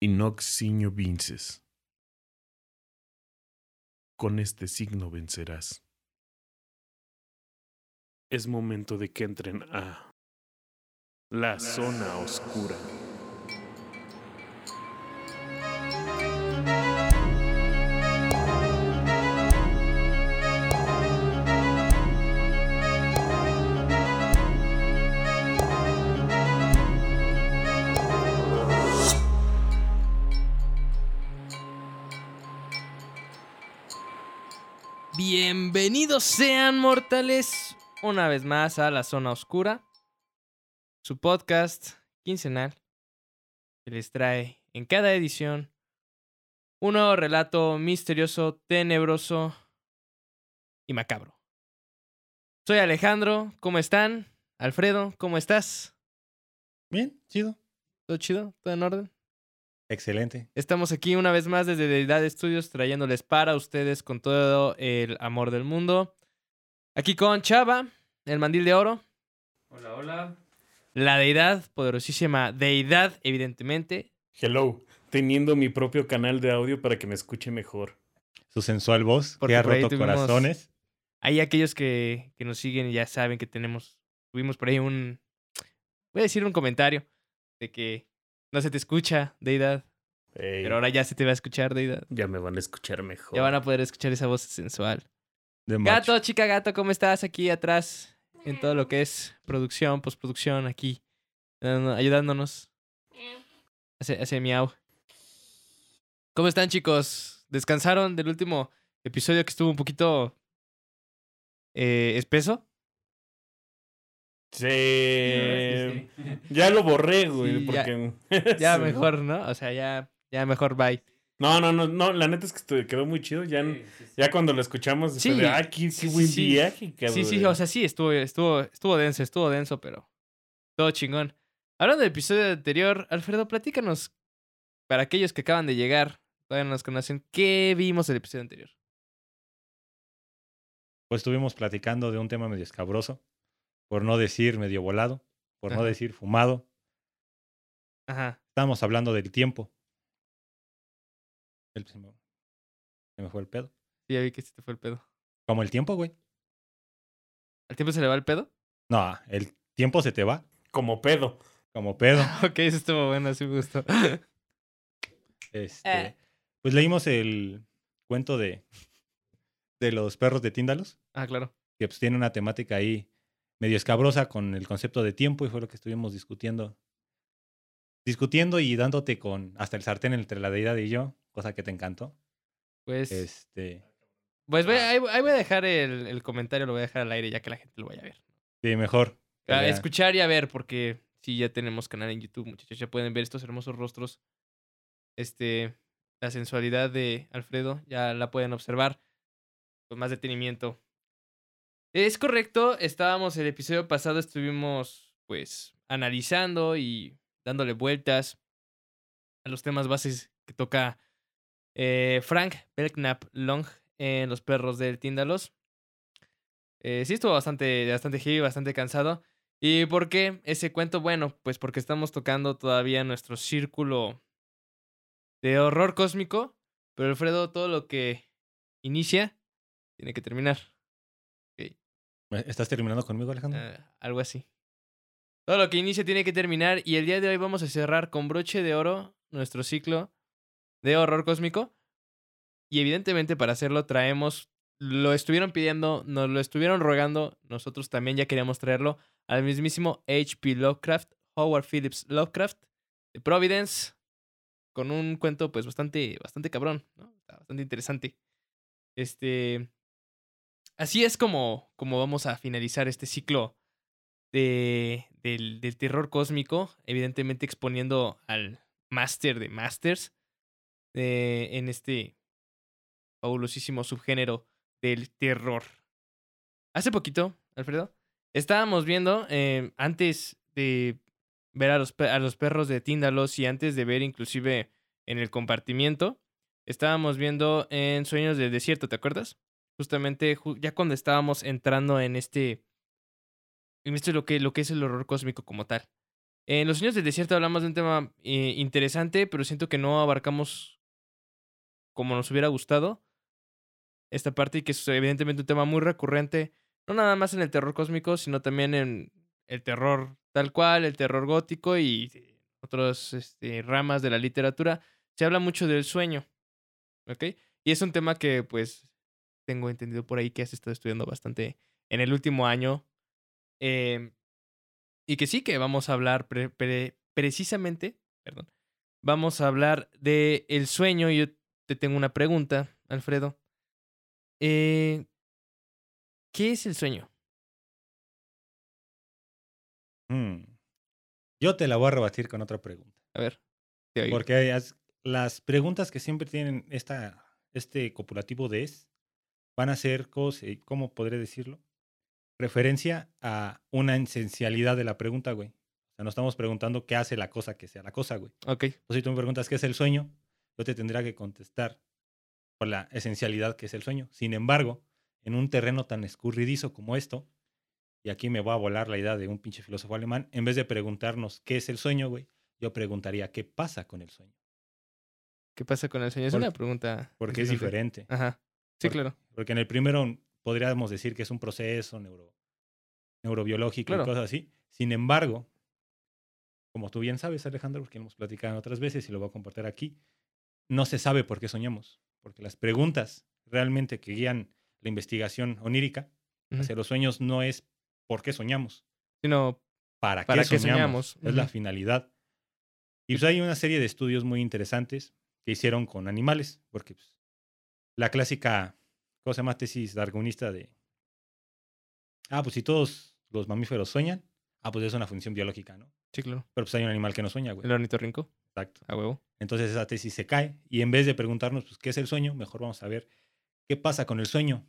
Inoxinho vinces. Con este signo vencerás. Es momento de que entren a la zona oscura. Bienvenidos sean mortales una vez más a La Zona Oscura, su podcast quincenal que les trae en cada edición un nuevo relato misterioso, tenebroso y macabro. Soy Alejandro, ¿cómo están? Alfredo, ¿cómo estás? Bien, chido. ¿Todo chido? ¿Todo en orden? Excelente. Estamos aquí una vez más desde Deidad Studios trayéndoles para ustedes con todo el amor del mundo. Aquí con Chava, el mandil de oro. Hola, hola. La deidad, poderosísima deidad, evidentemente. Hello, teniendo mi propio canal de audio para que me escuche mejor. Su sensual voz Porque que ha por ahí roto tuvimos- corazones. Ahí aquellos que, que nos siguen ya saben que tenemos, tuvimos por ahí un, voy a decir un comentario de que no se te escucha, deidad, Ey, pero ahora ya se te va a escuchar, deidad. ya me van a escuchar mejor. Ya van a poder escuchar esa voz sensual. De macho. Gato, chica gato, ¿cómo estás aquí atrás en todo lo que es producción, postproducción aquí, ayudándonos? Hace, hace miau. ¿Cómo están, chicos? ¿Descansaron del último episodio que estuvo un poquito eh, espeso? Sí. Ya lo borré, güey, Sí, ya- porque... Ya Sí. mejor, ¿no? O sea, ya, ya mejor bye. No, no, no, no, la neta es que quedó muy chido. Ya, ya cuando lo escuchamos, Sí, de, ah, qué, sí, qué sí, buen sí. viaje, cabrón. Sí, sí, o sea, sí, estuvo, estuvo, estuvo denso, estuvo denso, pero todo chingón. Hablando del episodio anterior, Alfredo, platícanos, para aquellos que acaban de llegar, todavía no nos conocen, ¿qué vimos el episodio anterior? Pues estuvimos platicando de un tema medio escabroso, por no decir medio volado, por no decir fumado. Ajá. Estábamos hablando del tiempo. El- se, me, se me fue el pedo. Sí, ya vi que se te fue el pedo. Como el tiempo, güey. ¿Al tiempo se le va el pedo? No, el tiempo se te va Como pedo. como pedo. ok, eso estuvo bueno, sí me gustó. Este, Eh. Pues leímos el cuento de, de los perros de Tíndalos, ah, claro. que pues tiene una temática ahí medio escabrosa con el concepto de tiempo y fue lo que estuvimos discutiendo. Discutiendo y dándote con hasta el sartén entre la deidad y yo, cosa que te encantó. Pues, Este, pues voy, ahí, ahí voy a dejar el, el comentario, lo voy a dejar al aire ya que la gente lo vaya a ver. sí, mejor. A escuchar y a ver, porque sí, ya tenemos canal en YouTube, muchachos. Ya pueden ver estos hermosos rostros. Este, la sensualidad de Alfredo, ya la pueden observar con más detenimiento. Es correcto, estábamos el episodio pasado, estuvimos pues analizando y dándole vueltas a los temas bases que toca eh, Frank Belknap Long en Los Perros del Tíndalos. Eh, sí estuvo bastante, bastante heavy, bastante cansado. ¿Y por qué ese cuento? Bueno, pues porque estamos tocando todavía nuestro círculo de horror cósmico. Pero Alfredo, todo lo que inicia tiene que terminar. ¿Me- ¿Estás terminando conmigo, Alejandro? Eh, algo así. Todo lo que inicia tiene que terminar. Y el día de hoy vamos a cerrar con broche de oro nuestro ciclo de horror cósmico. Y evidentemente para hacerlo traemos, lo estuvieron pidiendo, nos lo estuvieron rogando, nosotros también ya queríamos traerlo al mismísimo H.P. Lovecraft, Howard Phillips Lovecraft, de Providence, con un cuento pues bastante, bastante cabrón, ¿no? Bastante interesante. Este... Así es como, como vamos a finalizar este ciclo de, del, del terror cósmico, evidentemente exponiendo al máster de masters en este fabulosísimo subgénero del terror. Hace poquito, Alfredo, estábamos viendo, eh, antes de ver a los, a los perros de Tíndalos y antes de ver inclusive en el compartimiento, estábamos viendo en Sueños del Desierto, ¿te acuerdas? Justamente ju- ya cuando estábamos entrando en este, en esto lo que, lo que es el horror cósmico como tal. En Los Sueños del Desierto hablamos de un tema eh, interesante, pero siento que no abarcamos como nos hubiera gustado esta parte y que es evidentemente un tema muy recurrente, no nada más en el terror cósmico, sino también en el terror tal cual, el terror gótico y otras este, ramas de la literatura. Se habla mucho del sueño, ¿ok? Y es un tema que pues tengo entendido por ahí que has estado estudiando bastante en el último año. Eh, y que sí, que vamos a hablar pre- pre- precisamente, perdón, vamos a hablar de el sueño. Yo te tengo una pregunta, Alfredo. Eh, ¿Qué es el sueño? Mm. Yo te la voy a rebatir con otra pregunta. A ver, te oigo. Porque as- las preguntas que siempre tienen esta, este copulativo de es van a ser, ¿cómo, se- cómo podré decirlo? Referencia a una esencialidad de la pregunta, güey. O sea, nos estamos preguntando qué hace la cosa que sea la cosa, güey. Ok, Entonces, si tú me preguntas qué es el sueño, yo te tendría que contestar por la esencialidad que es el sueño. Sin embargo, en un terreno tan escurridizo como esto, y aquí me voy a volar la idea de un pinche filósofo alemán, en vez de preguntarnos qué es el sueño, güey, yo preguntaría qué pasa con el sueño. ¿qué pasa con el sueño? Es Por- una pregunta. Porque es diferente. Ajá, sí, claro. Porque en el primero podríamos decir que es un proceso neuro, neurobiológico Claro. y cosas así. Sin embargo, como tú bien sabes, Alejandro, porque hemos platicado otras veces y lo voy a compartir aquí, no se sabe por qué soñamos. Porque las preguntas realmente que guían la investigación onírica hacia los sueños no es por qué soñamos, Sino, para, ¿Para qué qué soñamos. soñamos? Es la finalidad. Y pues hay una serie de estudios muy interesantes que hicieron con animales, porque pues, la clásica, ¿cómo se llama? Tesis darwinista de, ah, pues si todos los mamíferos sueñan, ah, pues es una función biológica, ¿no? sí, claro. Pero pues hay un animal que no sueña, güey. El ornitorrinco, Exacto. a huevo. Entonces esa tesis se cae y en vez de preguntarnos, pues, ¿qué es el sueño? Mejor vamos a ver qué pasa con el sueño.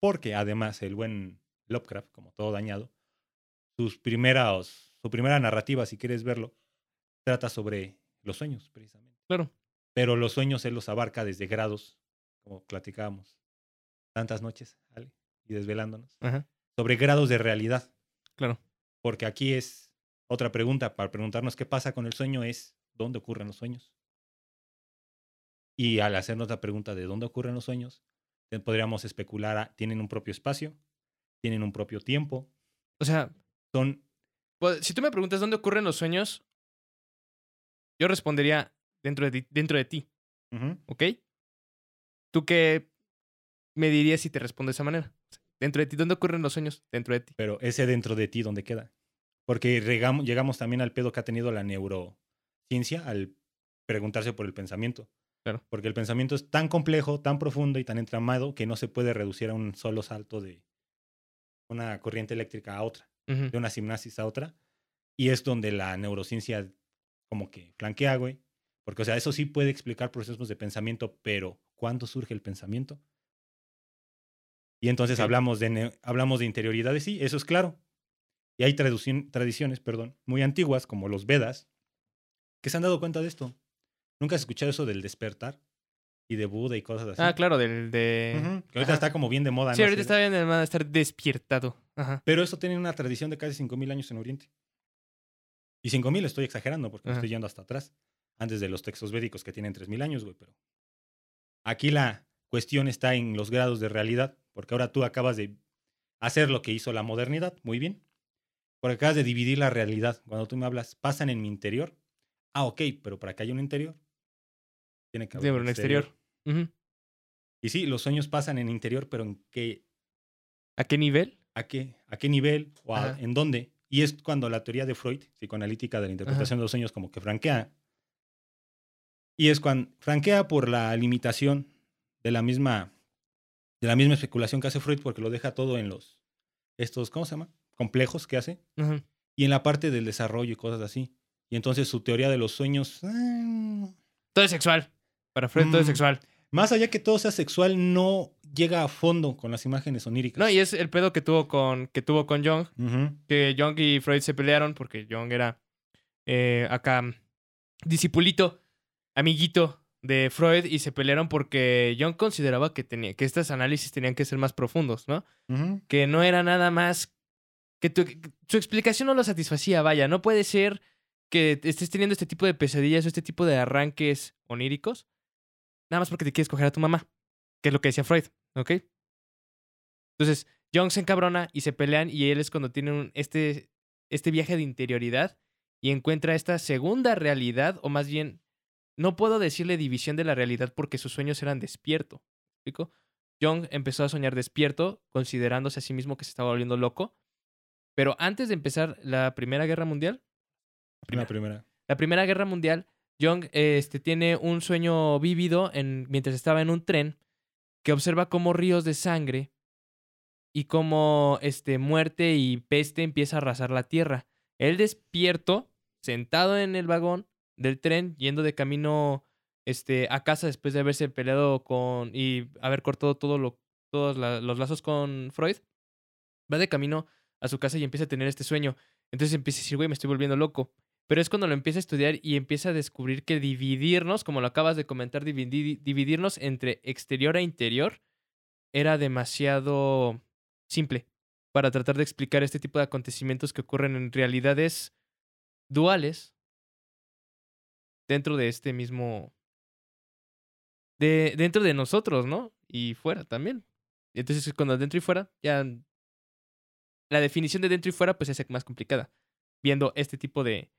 Porque además el buen Lovecraft, como todo dañado, sus primeras, su primera narrativa, si quieres verlo, trata sobre los sueños, precisamente. Claro. Pero los sueños él los abarca desde grados, como platicábamos tantas noches, Ale, y desvelándonos, Ajá, sobre grados de realidad. claro. Porque aquí es otra pregunta para preguntarnos qué pasa con el sueño es dónde ocurren los sueños. Y al hacernos la pregunta de dónde ocurren los sueños, podríamos especular, a- tienen un propio espacio, tienen un propio tiempo, O sea, son... pues, si tú me preguntas dónde ocurren los sueños, yo respondería dentro de ti, dentro de ti Ujú. ¿ok? ¿Tú qué me dirías si te respondo de esa manera? Dentro de ti, ¿dónde ocurren los sueños? Dentro de ti. pero ese dentro de ti dónde queda. Porque llegamos también al pedo que ha tenido la al preguntarse por el pensamiento. Claro. Porque el pensamiento es tan complejo, tan profundo y tan entramado que no se puede reducir a un solo salto de una corriente eléctrica a otra, de una simnasis a otra. Y es donde la neurociencia como que flanquea, güey. Porque, o sea, eso sí puede explicar procesos de pensamiento, pero ¿cuándo surge el pensamiento? Y entonces hablamos, de hablamos de interioridades, sí, eso es claro. Y hay tradiciones, perdón, muy antiguas, como los Vedas, que se han dado cuenta de esto. ¿Nunca has escuchado eso del despertar? Y de Buda y cosas así. Ah, claro, del de. Ujú, Que ahorita Ajá. está como bien de moda. Sí, ¿no? ahorita está bien de moda estar despiertado. Ajá. Pero eso tiene una tradición de casi 5.000 años en Oriente. Y 5.000 estoy exagerando porque me estoy yendo hasta atrás. Antes de los textos védicos que tienen 3.000 años, güey. Pero aquí la cuestión está en los grados de realidad. Porque ahora tú acabas de hacer lo que hizo la modernidad. Muy bien. Porque acabas de dividir la realidad. Cuando tú me hablas, pasan en mi interior. Ah, ok, pero para que haya un interior, tiene que haber un exterior. Y sí, los sueños pasan en interior, pero ¿en qué, ¿A qué nivel? a qué, a qué nivel o a- en dónde. Y es cuando la teoría de Freud, psicoanalítica de la interpretación de los sueños, como que franquea. Y es cuando franquea por la limitación de la misma de la misma especulación que hace Freud, porque lo deja todo en los estos, ¿cómo se llama? Complejos que hace y en la parte del desarrollo y cosas así. Y entonces su teoría de los sueños, ah, Todo es sexual. Para Freud, todo es Mm. sexual. más allá que todo sea sexual, no llega a fondo con las imágenes oníricas. No, y es el pedo que tuvo con, que tuvo con Jung. Que Jung y Freud se pelearon porque Jung era eh, acá discipulito, amiguito de Freud y se pelearon porque Jung consideraba que, tenía, que estos análisis tenían que ser más profundos, ¿no? Que no era nada más que tu, su explicación no lo satisfacía, vaya, no puede ser que estés teniendo este tipo de pesadillas o este tipo de arranques oníricos, nada más porque te quieres coger a tu mamá, que es lo que decía Freud, ¿ok? Entonces, Jung se encabrona y se pelean y él es cuando tiene este, este viaje de interioridad y encuentra esta segunda realidad, o más bien, no puedo decirle división de la realidad porque sus sueños eran despierto. ¿me ¿Explico? Jung empezó a soñar despierto, considerándose a sí mismo que se estaba volviendo loco. Pero antes de empezar la Primera Guerra Mundial, La primera. Guerra Mundial, Jung este, tiene un sueño vívido en, mientras estaba en un tren que observa cómo ríos de sangre y cómo este, muerte y peste empieza a arrasar la tierra. Él despierto, sentado en el vagón del tren, yendo de camino este, a casa después de haberse peleado con y haber cortado todos los lazos con Freud, va de camino a su casa y empieza a tener este sueño. Entonces empieza a decir, güey, me estoy volviendo loco. Pero es cuando lo empieza a estudiar y empieza a descubrir que dividirnos, como lo acabas de comentar, dividi- dividirnos entre exterior e interior era demasiado simple para tratar de explicar este tipo de acontecimientos que ocurren en realidades duales dentro de este mismo... De, dentro de nosotros, ¿no? Y fuera también. Entonces, cuando dentro y fuera, ya... La definición de dentro y fuera, pues, hace más complicada. Viendo este tipo de,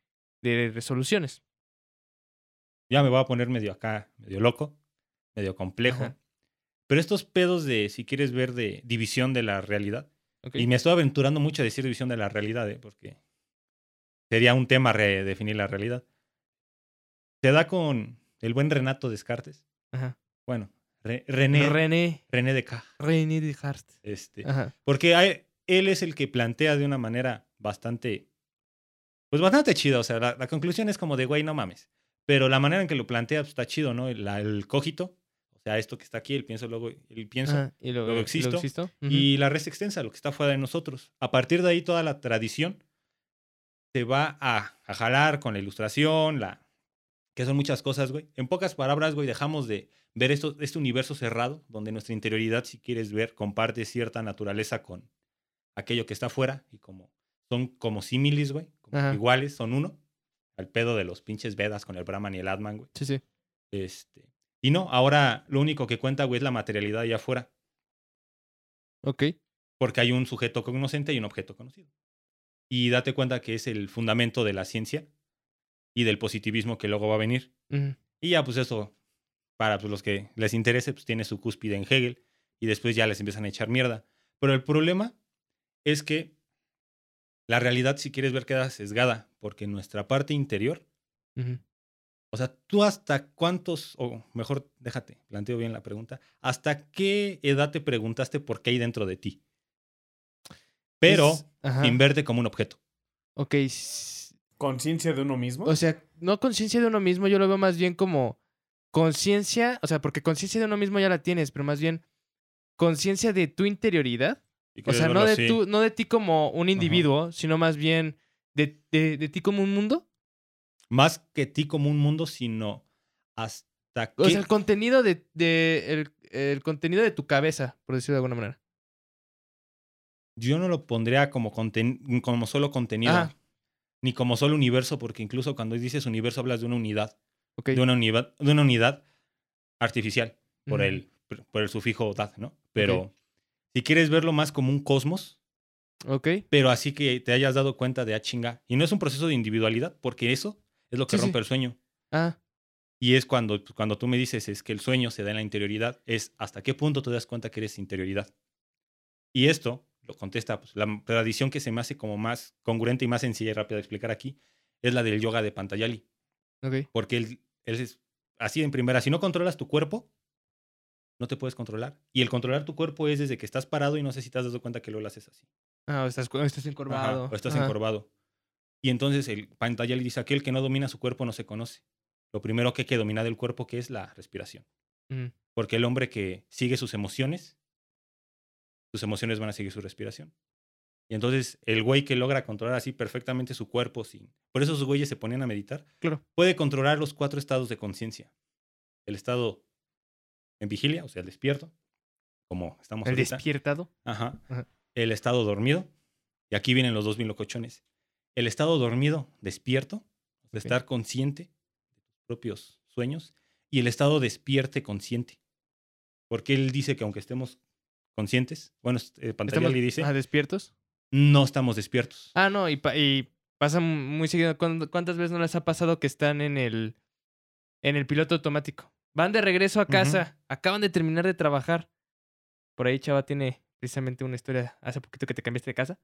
de resoluciones. Ya me voy a poner medio acá, medio loco, medio complejo. Ajá. Pero estos pedos de, si quieres ver, de división de la realidad. Y me estoy aventurando mucho a decir división de la realidad, ¿eh? porque sería un tema redefinir la realidad. Se da con el buen Renato Descartes. Ajá. Bueno, Re- René, René. René Descartes. René Descartes. Este, Ajá. Porque él es el que plantea de una manera bastante, pues bastante chida. O sea, la, la conclusión es como de, güey, no mames. Pero la manera en que lo plantea pues, está chido, ¿no? El, la- el cogito, o sea, esto que está aquí, el pienso, luego el pienso. Ajá. Y luego, luego y existo, Ujú. Y la res extensa, lo que está fuera de nosotros. A partir de ahí, toda la tradición se va a, a jalar con la ilustración, la, que son muchas cosas, güey. En pocas palabras, güey, dejamos de ver esto, este universo cerrado, donde nuestra interioridad, si quieres ver, comparte cierta naturaleza con aquello que está afuera, y como son como símiles, güey, como Ajá. iguales, son uno. Al pedo de los pinches Vedas con el Brahman y el Atman, güey. Sí, sí. Este, y no, ahora lo único que cuenta, güey, es la materialidad allá afuera. Ok. porque hay un sujeto cognoscente y un objeto conocido. Y date cuenta que es el fundamento de la ciencia y del positivismo que luego va a venir. Y ya, pues eso, para pues, los que les interese, pues tiene su cúspide en Hegel y después ya les empiezan a echar mierda. Pero el problema es que la realidad, si quieres ver, queda sesgada, porque nuestra parte interior, o sea, tú hasta cuántos, o mejor, déjate, planteo bien la pregunta, ¿hasta qué edad te preguntaste por qué hay dentro de ti? Pero Es- sin verte como un objeto. Ok. Conciencia de uno mismo. O sea, no conciencia de uno mismo, yo lo veo más bien como conciencia, o sea, porque conciencia de uno mismo ya la tienes, pero más bien conciencia de tu interioridad. O sea, no de, así. tú, no de ti como un individuo, sino más bien de, de, de ti como un mundo. Más que ti como un mundo, sino hasta O sea, el contenido de, de el, el contenido de tu cabeza, por decirlo de alguna manera. Yo no lo pondría como, conten- como solo contenido, Ajá. ni como solo universo, porque incluso cuando dices universo hablas de una unidad, de, una unidad de una unidad artificial, por, el, por el sufijo dad, ¿no? Pero. Si quieres verlo más como un cosmos, Ok. pero así que te hayas dado cuenta de, ah, chinga. Y no es un proceso de individualidad, porque eso es lo que Sí, sí. rompe el sueño. Ah, Y es cuando, cuando tú me dices es que el sueño se da en la interioridad, es hasta qué punto te das cuenta que eres interioridad. Y esto lo contesta pues, la tradición que se me hace como más congruente y más sencilla y rápida de explicar aquí, es la del yoga de Pantayali. ok. Porque él, él es así en primera, si no controlas tu cuerpo, no te puedes controlar. Y el controlar tu cuerpo es desde que estás parado y no sé si te has dado cuenta que lo haces así. Ah, o estás, o estás Ajá, encorvado. o estás Ajá. encorvado. Y entonces el Pantayali dice, aquel que no domina su cuerpo no se conoce. Lo primero que hay que dominar del cuerpo, que es la respiración. Ujú. Porque el hombre que sigue sus emociones, sus emociones van a seguir su respiración. Y entonces el güey que logra controlar así perfectamente su cuerpo, sin... por eso sus güeyes se ponían a meditar, Claro. puede controlar los cuatro estados de conciencia. El estado en vigilia, o sea, el despierto, como estamos El ahorita. despiertado. Ajá. Ajá. El estado dormido. Y aquí vienen los dos mil locochones. El estado dormido, despierto, de estar consciente de tus propios sueños y el estado despierte consciente. Porque él dice que aunque estemos conscientes, bueno, eh, Pantalla ¿Estamos le dice, ah, despiertos? no estamos despiertos. Ah, no, y, pa- y pasa muy seguido. ¿Cuándo- ¿Cuántas veces no les ha pasado que están en el, en el piloto automático? Van de regreso a casa, acaban de terminar de trabajar. Por ahí Chava tiene precisamente una historia hace poquito que te cambiaste de casa.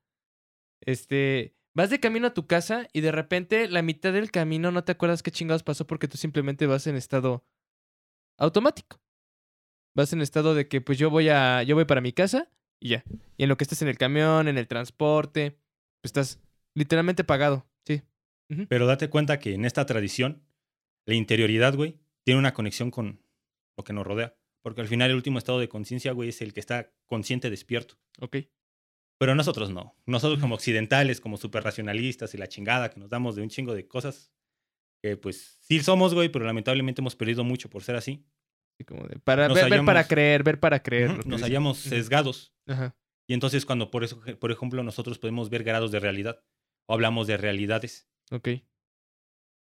Este, vas de camino a tu casa y de repente la mitad del camino no te acuerdas qué chingados pasó porque tú simplemente vas en estado automático. Vas en estado de que pues yo voy a yo voy para mi casa y ya. Y en lo que estés en el camión, en el transporte, pues estás literalmente pagado, sí. Pero date cuenta que en esta tradición, la interioridad, güey, tiene una conexión con lo que nos rodea. Porque al final el último estado de conciencia, güey, es el que está consciente despierto. Ok. Pero nosotros no. Nosotros como occidentales, como super racionalistas y la chingada que nos damos de un chingo de cosas, que pues sí somos, güey, pero lamentablemente hemos perdido mucho por ser así. Así como de, para ver, ver para creer, ver para creer. Nos hallamos sesgados. Ajá. Y entonces cuando, por eso, por ejemplo, nosotros podemos ver grados de realidad o hablamos de realidades, Ok.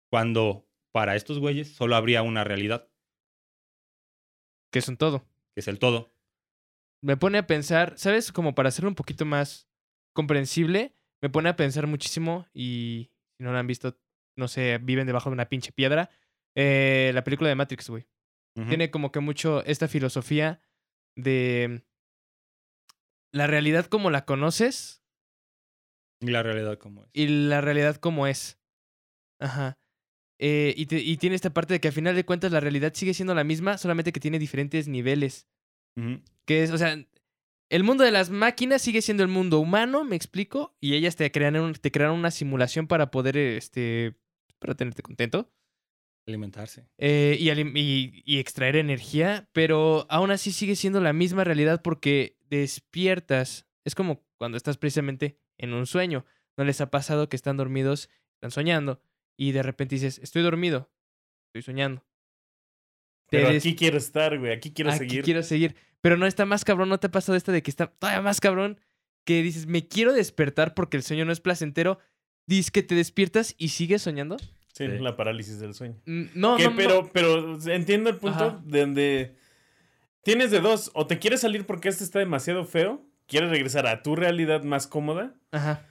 cuando para estos güeyes solo habría una realidad, Que son todo. que es el todo. Me pone a pensar, ¿sabes? Como para hacerlo un poquito más comprensible, me pone a pensar muchísimo y si no lo han visto, no sé, viven debajo de una pinche piedra. eh, la película de Matrix, güey. Tiene como que mucho esta filosofía de la realidad como la conoces Y la realidad como es. y la realidad como es. Ajá. Eh, y, te- y tiene esta parte de que al final de cuentas la realidad sigue siendo la misma, solamente que tiene diferentes niveles. Que es, o sea, el mundo de las máquinas sigue siendo el mundo humano, me explico, y ellas te crean, un- te crearon una simulación para poder, este, para tenerte contento Alimentarse. eh, y- y extraer energía, pero aún así sigue siendo la misma realidad porque despiertas. Es como cuando estás precisamente en un sueño. ¿No les ha pasado que están dormidos, están soñando, y de repente dices, estoy dormido, estoy soñando? Pero des- aquí quiero estar, güey. Aquí quiero Aquí seguir. quiero seguir. Pero no está más cabrón, ¿no te ha pasado esta de que está todavía más cabrón? Que dices, me quiero despertar porque el sueño no es placentero. Dices que te despiertas y sigues soñando. Sí, Sí. la parálisis del sueño. Mm, No, Que, no, no. pero, pero entiendo el punto Ajá. de donde tienes de dos. O te quieres salir porque este está demasiado feo. Quieres regresar a tu realidad más cómoda. Ajá.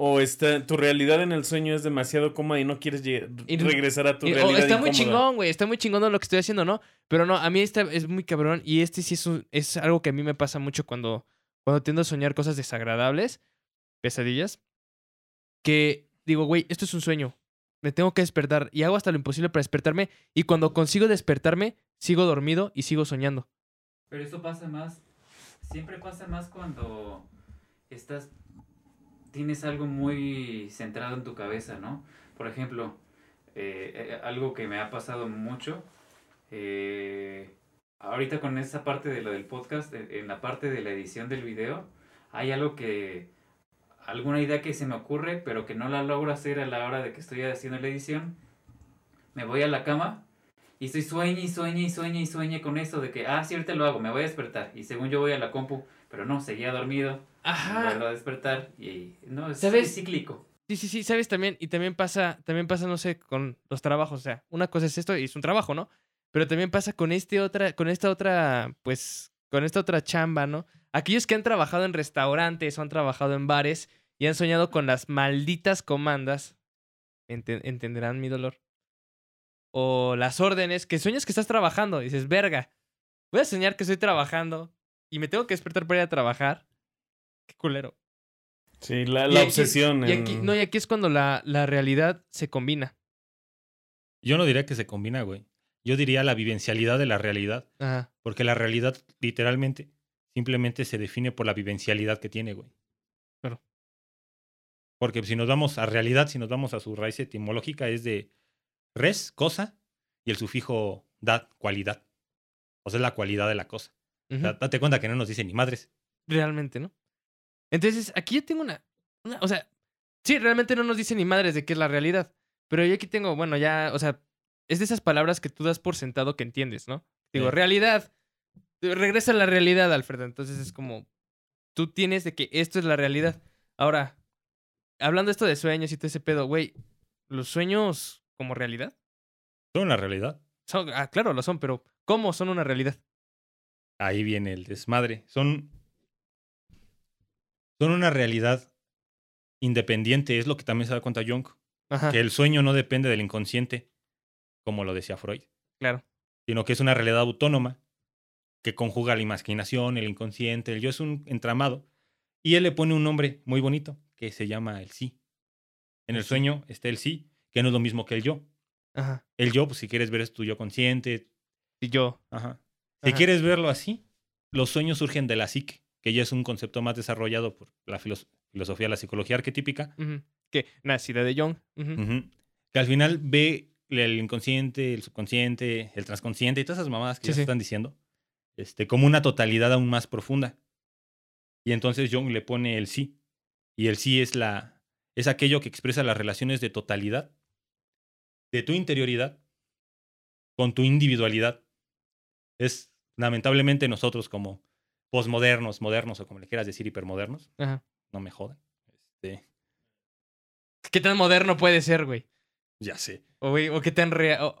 O está, tu realidad en el sueño es demasiado cómoda y no quieres regresar a tu Y- oh, realidad. está muy chingón, güey. Está muy chingón lo que estoy haciendo, ¿no? Pero no, a mí esta es muy cabrón. Y este sí es, un- es algo que a mí me pasa mucho cuando, cuando tiendo a soñar cosas desagradables, pesadillas. Que digo, güey, esto es un sueño. Me tengo que despertar. Y hago hasta lo imposible para despertarme. Y cuando consigo despertarme, sigo dormido y sigo soñando. Pero eso pasa más, siempre pasa más cuando estás, tienes algo muy centrado en tu cabeza, ¿no? Por ejemplo, eh, eh, algo que me ha pasado mucho, eh, ahorita con esa parte de lo del podcast, en, la parte de la edición del video, hay algo que, alguna idea que se me ocurre, pero que no la logro hacer a la hora de que estoy haciendo la edición, me voy a la cama y estoy sueñe y sueñe y sueñe y sueñe con eso de que, ah, sí, ahorita lo hago, me voy a despertar. Y según yo voy a la compu, pero no, seguía dormido, vuelvo a despertar y no, es, ¿Sabes? es cíclico. Sí, sí, sí, sabes también, y también pasa, también pasa, no sé, con los trabajos, o sea, una cosa es esto y es un trabajo, ¿no? Pero también pasa con este otra, con esta otra, pues, con esta otra chamba, ¿no? Aquellos que han trabajado en restaurantes o han trabajado en bares y han soñado con las malditas comandas, ente- entenderán mi dolor. O las órdenes, que sueñas que estás trabajando, y dices, verga, voy a soñar que estoy trabajando y me tengo que despertar para ir a trabajar. Qué culero. Sí, la, Y la aquí- obsesión. Y en- aquí, no, y aquí es cuando la, la realidad se combina. Yo no diría que se combina, güey. Yo diría la vivencialidad de la realidad. Ajá. Porque la realidad, literalmente, simplemente se define por la vivencialidad que tiene, güey. Claro. Porque si nos vamos a realidad, si nos vamos a su raíz etimológica, es de res, cosa, y el sufijo dad, cualidad. O sea, es la cualidad de la cosa. O Ujú. sea, date cuenta que no nos dice ni madres. Realmente, ¿no? Entonces, aquí yo tengo una, una- O sea, sí, realmente no nos dice ni madres de qué es la realidad. Pero yo aquí tengo, bueno, ya, o sea, es de esas palabras que tú das por sentado que entiendes, ¿no? Digo, Sí. realidad. Regresa a la realidad, Alfredo. Entonces es como. Tú tienes de que esto es la realidad. Ahora, hablando esto de sueños y todo ese pedo, güey, los sueños como realidad? Son una realidad. Son, ah, claro, lo son, pero ¿cómo son una realidad? Ahí viene el desmadre. Son. Son una realidad independiente. Es lo que también se da cuenta Jung. Ajá, Que el sueño no depende del inconsciente, como lo decía Freud, claro. sino que es una realidad autónoma que conjuga la imaginación, el inconsciente, el yo es un entramado. Y él le pone un nombre muy bonito que se llama el sí. En el sueño está el sí, que no es lo mismo que el yo. Ajá. El yo, pues si quieres ver es tu yo consciente. Y yo. Ajá. Si Ajá. quieres verlo así, los sueños surgen de la psique, que ya es un concepto más desarrollado por la filos- filosofía la psicología arquetípica, Que nacida de Jung. que al final ve el inconsciente, el subconsciente, el transconsciente y todas esas mamadas que Sí, ya se sí. están diciendo, este, como una totalidad aún más profunda. Y entonces Jung le pone el sí. Y el sí es la es aquello que expresa las relaciones de totalidad de tu interioridad con tu individualidad. Es lamentablemente nosotros como posmodernos, modernos o como le quieras decir, hipermodernos, Ajá. no me jodan. Este, ¿Qué tan moderno puede ser, güey? ya sé. O, güey, o qué tan real,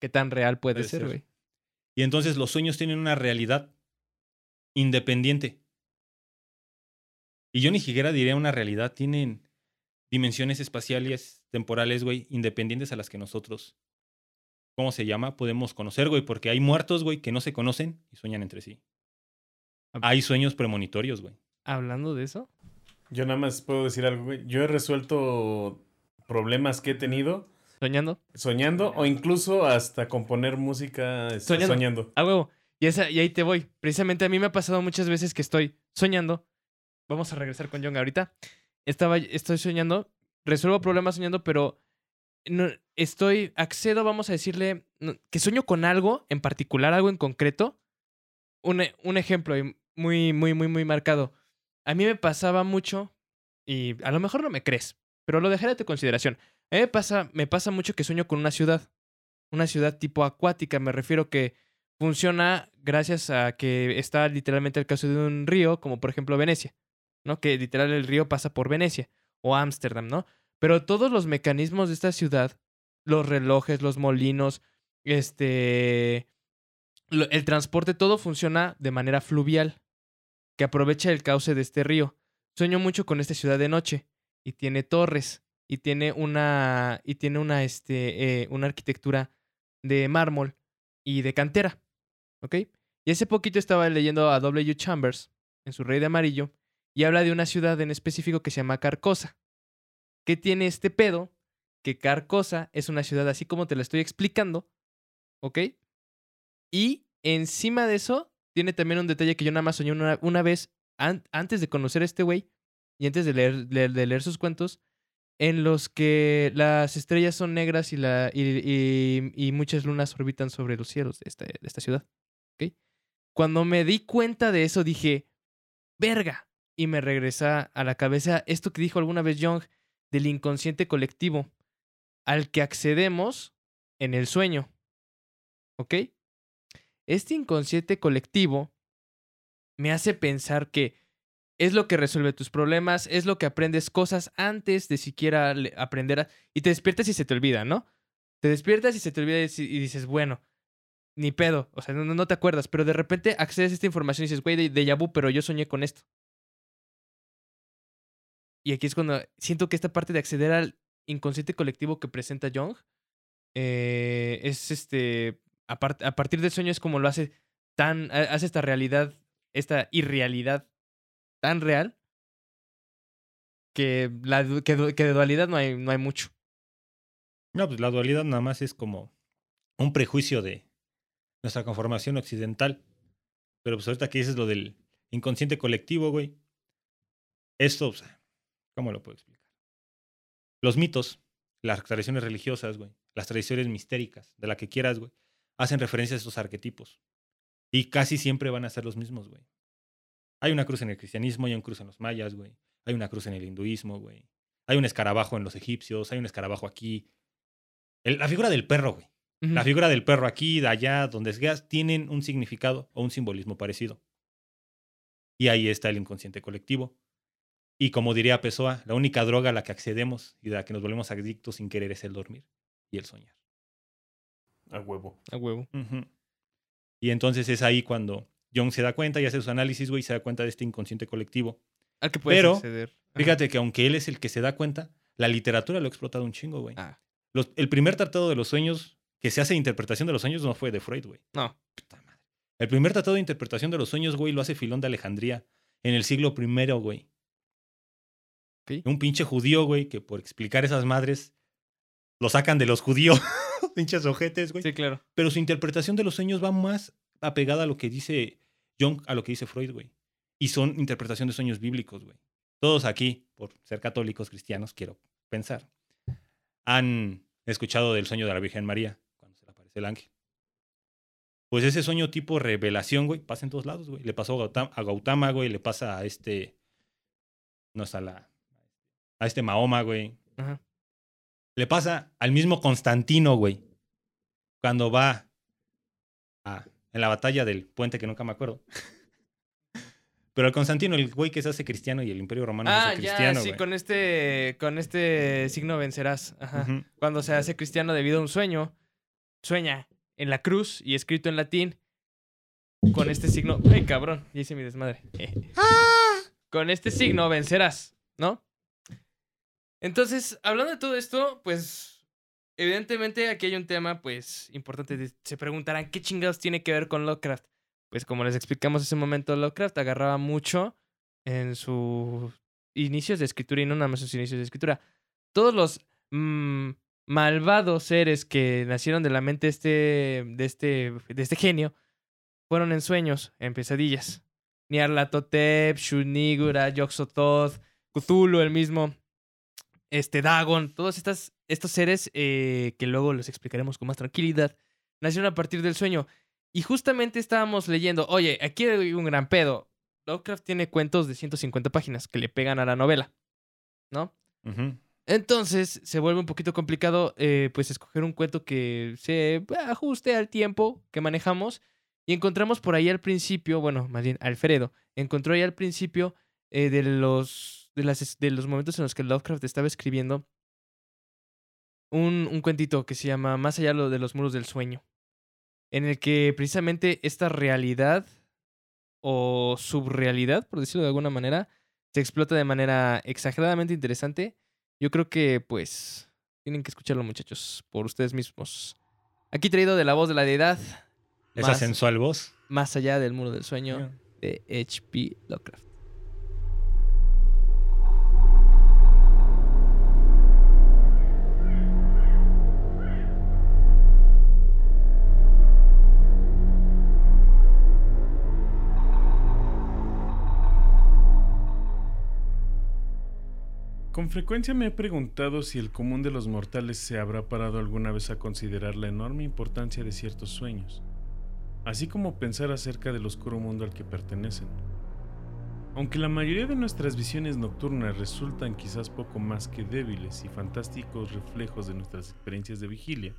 qué tan real puede, Puede ser, ser. güey. Y entonces los sueños tienen una realidad independiente. Y yo ni siquiera diría una realidad, tienen dimensiones espaciales, temporales, güey, independientes a las que nosotros, ¿cómo se llama? Podemos conocer, güey, porque hay muertos, güey, que no se conocen y sueñan entre sí. Ah. Hay sueños premonitorios, güey. Hablando de eso. Yo nada más puedo decir algo, güey. Yo he resuelto problemas que he tenido Soñando. soñando o incluso hasta componer música este, Soñando. soñando. A huevo. Y, esa, y ahí te voy. Precisamente a mí me ha pasado muchas veces que estoy soñando. Vamos a regresar con Jung ahorita. Estaba, estoy soñando. Resuelvo problemas soñando, pero no, estoy, accedo, vamos a decirle, no, que sueño con algo en particular, algo en concreto. Un, un ejemplo y muy, muy, muy, muy marcado. A mí me pasaba mucho, y a lo mejor no me crees, pero lo dejaré a tu consideración. A mí me pasa, me pasa mucho que sueño con una ciudad. Una ciudad tipo acuática. Me refiero que funciona gracias a que está literalmente el caso de un río, como por ejemplo Venecia, ¿no? Que literal el río pasa por Venecia o Ámsterdam, ¿no? Pero todos los mecanismos de esta ciudad, los relojes, los molinos, este, el transporte, todo funciona de manera fluvial, que aprovecha el cauce de este río. Sueño mucho con esta ciudad de noche y tiene torres y tiene una y tiene una este eh, una arquitectura de mármol y de cantera. Y hace poquito estaba leyendo a W. Chambers en su Rey de Amarillo y habla de una ciudad en específico que se llama Carcosa. ¿Qué tiene este pedo? Que Carcosa es una ciudad así como te la estoy explicando, ¿ok? Y encima de eso, tiene también un detalle que yo nada más soñé una, una vez an- antes de conocer a este güey y antes de leer, sus cuentos, en los que las estrellas son negras y, la, y, y- muchas lunas orbitan sobre los cielos de esta, de esta ciudad. ¿ok? Cuando me di cuenta de eso, dije, verga. Y me regresa a la cabeza esto que dijo alguna vez Young del inconsciente colectivo al que accedemos en el sueño. ¿Ok? Este inconsciente colectivo me hace pensar que es lo que resuelve tus problemas, es lo que aprendes cosas antes de siquiera aprender a- y te despiertas y se te olvida, ¿no? Te despiertas y se te olvida y dices, bueno, ni pedo, o sea, no, no te acuerdas, pero de repente accedes a esta información y dices, güey, de, de pero yo soñé con esto. Y aquí es cuando siento que esta parte de acceder al inconsciente colectivo que presenta Young eh, es este, a, a partir del sueño es como lo hace tan, ha- hace esta realidad, esta irrealidad tan real que, la, que, que de dualidad no hay, no hay mucho. No, pues la dualidad nada más es como un prejuicio de nuestra conformación occidental. Pero pues ahorita que dices lo del inconsciente colectivo, güey. Esto, o sea, ¿cómo lo puedo explicar? Los mitos, las tradiciones religiosas, güey, las tradiciones mistéricas, de la que quieras, güey, hacen referencia a estos arquetipos. Y casi siempre van a ser los mismos, güey. Hay una cruz en el cristianismo, hay una cruz en los mayas, güey. Hay una cruz en el hinduismo, güey. Hay un escarabajo en los egipcios, hay un escarabajo aquí. El- la figura del perro, güey. La figura del perro aquí, de allá, donde veas, tienen un significado o un simbolismo parecido. Y ahí está el inconsciente colectivo. Y como diría Pessoa, la única droga a la que accedemos y de la que nos volvemos adictos sin querer es el dormir. y el soñar. A huevo. A huevo. Y entonces es ahí cuando Jung se da cuenta y hace su análisis, güey, y se da cuenta de este inconsciente colectivo. Al que puedes Pero, acceder. Fíjate que aunque él es el que se da cuenta, la literatura lo ha explotado un chingo, güey. Ah, Los- el primer tratado de los sueños que se hace de interpretación de los sueños no fue de Freud, güey. no. El primer tratado de interpretación de los sueños, güey, lo hace Filón de Alejandría en el siglo I, güey. Ok. Un pinche judío, güey, que por explicar esas madres lo sacan de los judíos. Pinches ojetes, güey. Sí, claro. Pero su interpretación de los sueños va más apegada a lo que dice Jung, a lo que dice Freud, güey. Y son interpretación de sueños bíblicos, güey. Todos aquí, por ser católicos cristianos, quiero pensar, han escuchado del sueño de la Virgen María, cuando se le aparece el ángel. Pues ese sueño tipo revelación, güey, pasa en todos lados, güey. Le pasó a Gautama, a Gautama, güey, le pasa a este, no está la, a este Mahoma, güey. Ajá. Le pasa al mismo Constantino, güey. Cuando va a, en la batalla del puente que nunca me acuerdo. Pero el Constantino, el güey que se hace cristiano y el Imperio Romano se Ah, hace ya, cristiano, sí, güey. con este, con este signo vencerás. Ajá. Cuando se hace cristiano debido a un sueño, sueña en la cruz y escrito en latín con este signo. ¡Ay, cabrón! Ya hice mi desmadre. Con este signo vencerás, ¿no? Entonces, hablando de todo esto, pues, evidentemente aquí hay un tema, pues, importante. Se preguntarán, ¿qué chingados tiene que ver con Lovecraft? Pues, como les explicamos hace un momento, Lovecraft agarraba mucho en sus inicios de escritura y no nada más sus inicios de escritura. Todos los mm, malvados seres que nacieron de la mente este, de este, de este genio fueron en sueños, en pesadillas. Nyarlathotep, Shunigura, Yog-Sothoth, Cthulhu, el mismo, este Dagon, todos estas, estos seres eh, que luego los explicaremos con más tranquilidad, nacieron a partir del sueño. Y justamente estábamos leyendo, oye, aquí hay un gran pedo. Lovecraft tiene cuentos de 150 páginas que le pegan a la novela, ¿no? Entonces se vuelve un poquito complicado, eh, pues, escoger un cuento que se ajuste al tiempo que manejamos. Y encontramos por ahí al principio, bueno, más bien Alfredo, encontró ahí al principio eh, de, los, de, las, es- de los momentos en los que Lovecraft estaba escribiendo un, un cuentito que se llama Más allá de los muros del sueño, en el que precisamente esta realidad o subrealidad, por decirlo de alguna manera, se explota de manera exageradamente interesante. Yo creo que, pues, tienen que escucharlo, muchachos, por ustedes mismos. Aquí traído de la voz de la deidad, Esa Más- sensual voz. más allá del muro del sueño, de H.P. Lovecraft. Con frecuencia me he preguntado si el común de los mortales se habrá parado alguna vez a considerar la enorme importancia de ciertos sueños, así como pensar acerca del oscuro mundo al que pertenecen. Aunque la mayoría de nuestras visiones nocturnas resultan quizás poco más que débiles y fantásticos reflejos de nuestras experiencias de vigilia,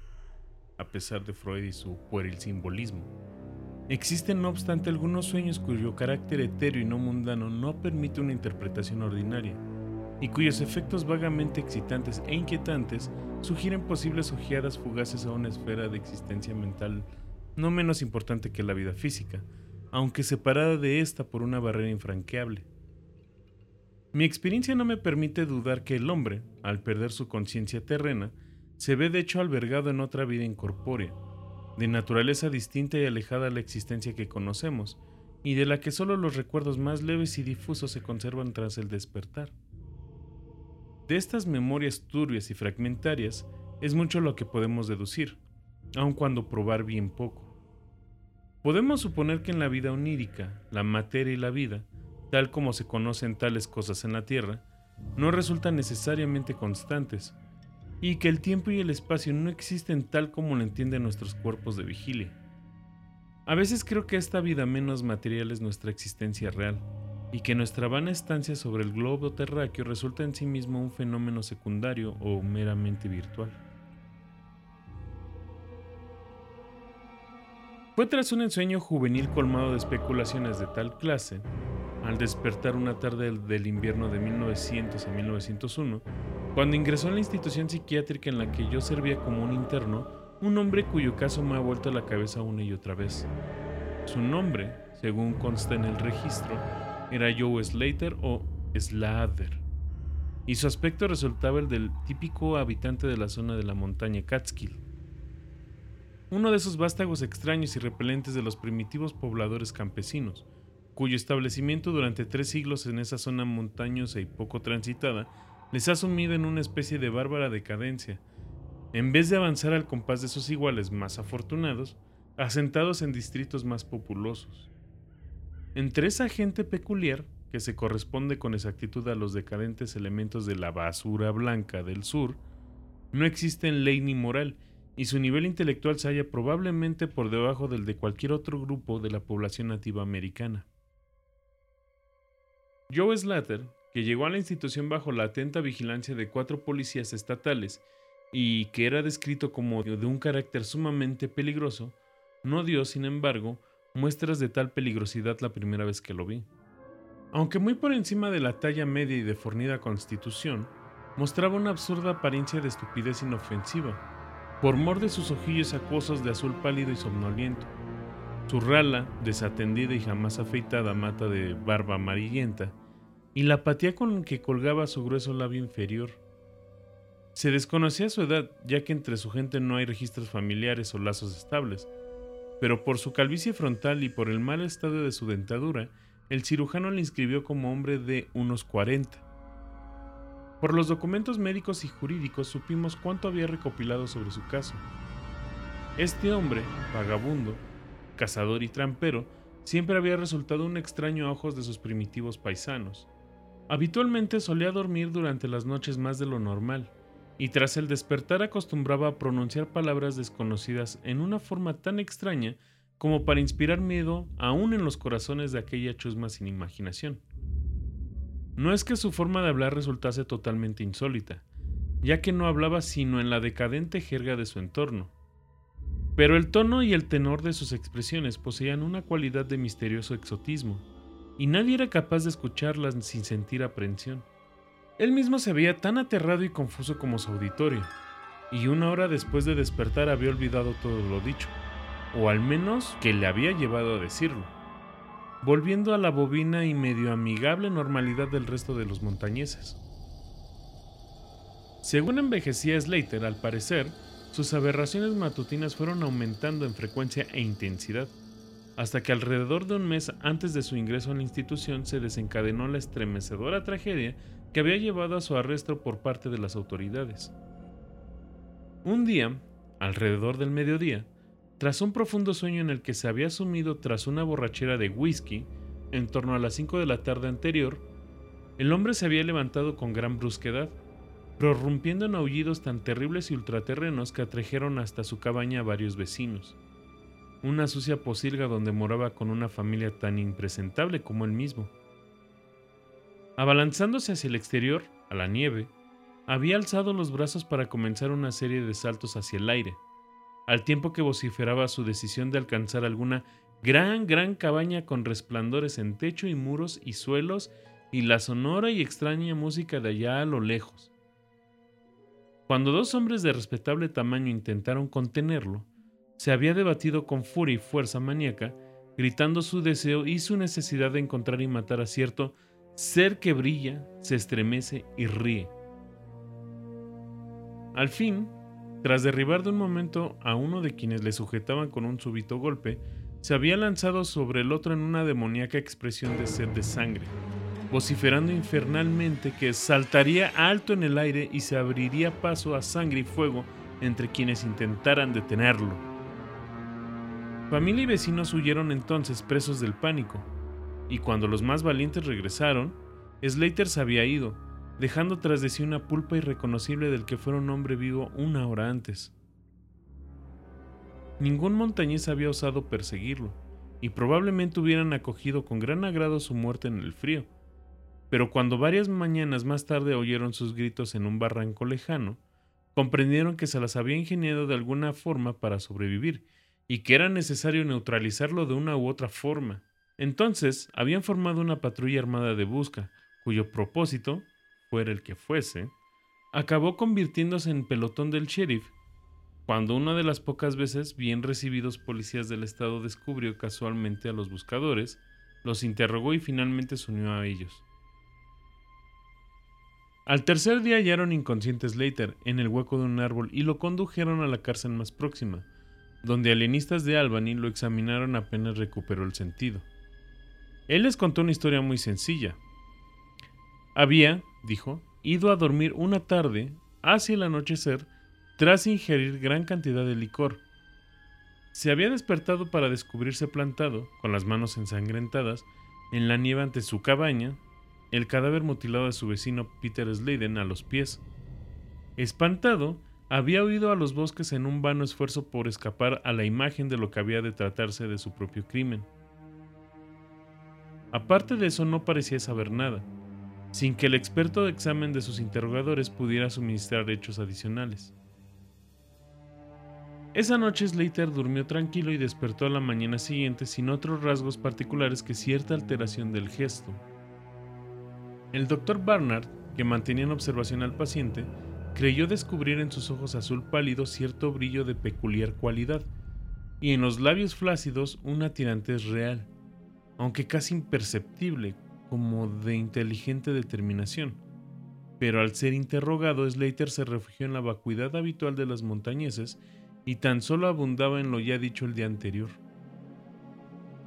a pesar de Freud y su pueril simbolismo, existen no obstante algunos sueños cuyo carácter etéreo y no mundano no permite una interpretación ordinaria y cuyos efectos vagamente excitantes e inquietantes sugieren posibles ojeadas fugaces a una esfera de existencia mental no menos importante que la vida física, aunque separada de ésta por una barrera infranqueable. Mi experiencia no me permite dudar que el hombre, al perder su conciencia terrena, se ve de hecho albergado en otra vida incorpórea, de naturaleza distinta y alejada a la existencia que conocemos, y de la que solo los recuerdos más leves y difusos se conservan tras el despertar. De estas memorias turbias y fragmentarias es mucho lo que podemos deducir, aun cuando probar bien poco. Podemos suponer que en la vida onírica, la materia y la vida, tal como se conocen tales cosas en la Tierra, no resultan necesariamente constantes, y que el tiempo y el espacio no existen tal como lo entienden nuestros cuerpos de vigilia. A veces creo que esta vida menos material es nuestra existencia real, y que nuestra vana estancia sobre el globo terráqueo resulta en sí mismo un fenómeno secundario o meramente virtual. Fue tras un ensueño juvenil colmado de especulaciones de tal clase, al despertar una tarde del- invierno de 1900 a 1901, Cuando ingresó en la institución psiquiátrica en la que yo servía como un interno, un hombre cuyo caso me ha vuelto a la cabeza una y otra vez. Su nombre, según consta en el registro, era Joe Slater o Slater, y su aspecto resultaba el del típico habitante de la zona de la montaña Catskill. Uno de esos vástagos extraños y repelentes de los primitivos pobladores campesinos, cuyo establecimiento durante tres siglos en esa zona montañosa y poco transitada les ha sumido en una especie de bárbara decadencia, en vez de avanzar al compás de sus iguales más afortunados, asentados en distritos más populosos. Entre esa gente peculiar, que se corresponde con exactitud a los decadentes elementos de la basura blanca del sur, no existe ley ni moral, y su nivel intelectual se halla probablemente por debajo del de cualquier otro grupo de la población nativa americana. Joe Slater, que llegó a la institución bajo la atenta vigilancia de cuatro policías estatales y que era descrito como de un carácter sumamente peligroso, no dio, sin embargo, muestras de tal peligrosidad la primera vez que lo vi. Aunque muy por encima de la talla media y de fornida constitución, mostraba una absurda apariencia de estupidez inofensiva, por mor de sus ojillos acuosos de azul pálido y somnoliento, su rala, desatendida y jamás afeitada mata de barba amarillenta, y la apatía con que colgaba su grueso labio inferior. Se desconocía su edad, ya que entre su gente no hay registros familiares o lazos estables, pero por su calvicie frontal y por el mal estado de su dentadura, el cirujano le inscribió como hombre de unos 40. Por los documentos médicos y jurídicos supimos cuánto había recopilado sobre su caso. Este hombre, vagabundo, cazador y trampero, siempre había resultado un extraño a ojos de sus primitivos paisanos. Habitualmente solía dormir durante las noches más de lo normal, y tras el despertar acostumbraba a pronunciar palabras desconocidas en una forma tan extraña como para inspirar miedo aún en los corazones de aquella chusma sin imaginación. No es que su forma de hablar resultase totalmente insólita, ya que no hablaba sino en la decadente jerga de su entorno, pero el tono y el tenor de sus expresiones poseían una cualidad de misterioso exotismo, y nadie era capaz de escucharlas sin sentir aprensión. Él mismo se veía tan aterrado y confuso como su auditorio, y una hora después de despertar había olvidado todo lo dicho, o al menos que le había llevado a decirlo, volviendo a la bobina y medio amigable normalidad del resto de los montañeses. Según envejecía Slater, al parecer, sus aberraciones matutinas fueron aumentando en frecuencia e intensidad, hasta que alrededor de un mes antes de su ingreso en la institución se desencadenó la estremecedora tragedia que había llevado a su arresto por parte de las autoridades. Un día, alrededor del mediodía, tras un profundo sueño en el que se había sumido tras una borrachera de whisky, en torno a las 5 de la tarde anterior, el hombre se había levantado con gran brusquedad, prorrumpiendo en aullidos tan terribles y ultraterrenos que atrajeron hasta su cabaña a varios vecinos. Una sucia posilga donde moraba con una familia tan impresentable como él mismo. Abalanzándose hacia el exterior, a la nieve, había alzado los brazos para comenzar una serie de saltos hacia el aire, al tiempo que vociferaba su decisión de alcanzar alguna gran, gran cabaña con resplandores en techo y muros y suelos y la sonora y extraña música de allá a lo lejos. Cuando dos hombres de respetable tamaño intentaron contenerlo, se había debatido con furia y fuerza maníaca, gritando su deseo y su necesidad de encontrar y matar a cierto ser que brilla, se estremece y ríe. Al fin, tras derribar de un momento a uno de quienes le sujetaban con un súbito golpe, se había lanzado sobre el otro en una demoníaca expresión de sed de sangre, vociferando infernalmente que saltaría alto en el aire y se abriría paso a sangre y fuego entre quienes intentaran detenerlo. Familia y vecinos huyeron entonces presos del pánico, y cuando los más valientes regresaron, Slater se había ido, dejando tras de sí una pulpa irreconocible del que fuera un hombre vivo una hora antes. Ningún montañés había osado perseguirlo, y probablemente hubieran acogido con gran agrado su muerte en el frío. Pero cuando varias mañanas más tarde oyeron sus gritos en un barranco lejano, comprendieron que se las había ingeniado de alguna forma para sobrevivir, y que era necesario neutralizarlo de una u otra forma. Entonces habían formado una patrulla armada de busca, cuyo propósito, fuera el que fuese, acabó convirtiéndose en pelotón del sheriff cuando una de las pocas veces bien recibidos policías del estado descubrió casualmente a los buscadores, los interrogó y finalmente se unió a ellos. Al tercer día hallaron inconsciente Slater en el hueco de un árbol y lo condujeron a la cárcel más próxima, donde alienistas de Albany lo examinaron apenas recuperó el sentido. Él les contó una historia muy sencilla. Había, dijo, ido a dormir una tarde, hacia el anochecer, tras ingerir gran cantidad de licor. Se había despertado para descubrirse plantado, con las manos ensangrentadas, en la nieve ante su cabaña, el cadáver mutilado de su vecino Peter Sladen a los pies. Espantado, había huido a los bosques en un vano esfuerzo por escapar a la imagen de lo que había de tratarse de su propio crimen. Aparte de eso no parecía saber nada, sin que el experto de examen de sus interrogadores pudiera suministrar hechos adicionales. Esa noche Slater durmió tranquilo y despertó a la mañana siguiente sin otros rasgos particulares que cierta alteración del gesto. El doctor Barnard, que mantenía en observación al paciente, creyó descubrir en sus ojos azul pálido cierto brillo de peculiar cualidad, y en los labios flácidos una tirantez real, aunque casi imperceptible, como de inteligente determinación. Pero al ser interrogado, Slater se refugió en la vacuidad habitual de las montañeses y tan solo abundaba en lo ya dicho el día anterior.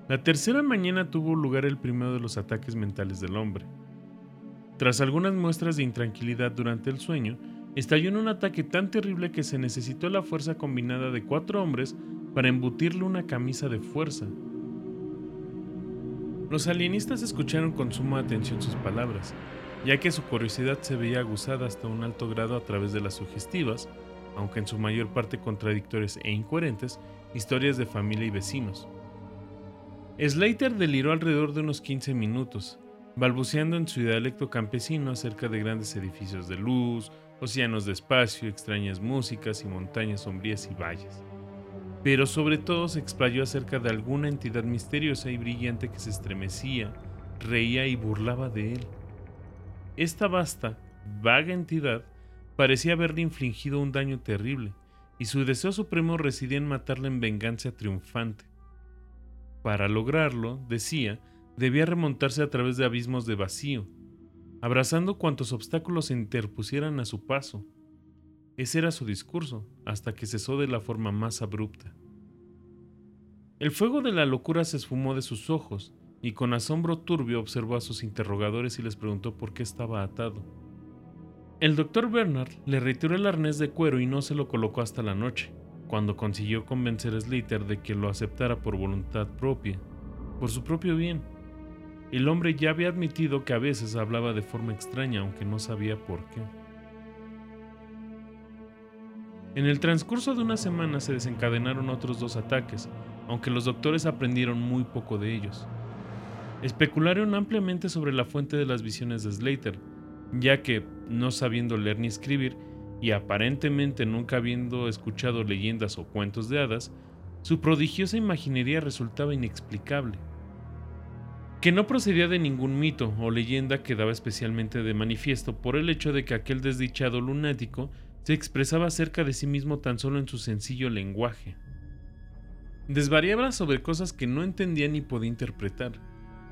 La tercera mañana tuvo lugar el primero de los ataques mentales del hombre. Tras algunas muestras de intranquilidad durante el sueño, estalló en un ataque tan terrible que se necesitó la fuerza combinada de cuatro hombres para embutirle una camisa de fuerza. Los alienistas escucharon con suma atención sus palabras, ya que su curiosidad se veía aguzada hasta un alto grado a través de las sugestivas, aunque en su mayor parte contradictorias e incoherentes, historias de familia y vecinos. Slater deliró alrededor de unos 15 minutos, balbuceando en su dialecto campesino acerca de grandes edificios de luz, océanos de espacio, extrañas músicas y montañas sombrías y valles. Pero sobre todo se explayó acerca de alguna entidad misteriosa y brillante que se estremecía, reía y burlaba de él. Esta vasta, vaga entidad parecía haberle infligido un daño terrible, y su deseo supremo residía en matarle en venganza triunfante. Para lograrlo, decía, debía remontarse a través de abismos de vacío, abrazando cuantos obstáculos se interpusieran a su paso. Ese era su discurso, hasta que cesó de la forma más abrupta. El fuego de la locura se esfumó de sus ojos, y con asombro turbio observó a sus interrogadores y les preguntó por qué estaba atado. El doctor Bernard le retiró el arnés de cuero y no se lo colocó hasta la noche, cuando consiguió convencer a Slater de que lo aceptara por voluntad propia, por su propio bien. El hombre ya había admitido que a veces hablaba de forma extraña, aunque no sabía por qué. En el transcurso de una semana se desencadenaron otros dos ataques, aunque los doctores aprendieron muy poco de ellos. Especularon ampliamente sobre la fuente de las visiones de Slater, ya que, no sabiendo leer ni escribir, y aparentemente nunca habiendo escuchado leyendas o cuentos de hadas, su prodigiosa imaginería resultaba inexplicable. Que no procedía de ningún mito o leyenda quedaba especialmente de manifiesto por el hecho de que aquel desdichado lunático se expresaba acerca de sí mismo tan solo en su sencillo lenguaje. Desvariaba sobre cosas que no entendía ni podía interpretar,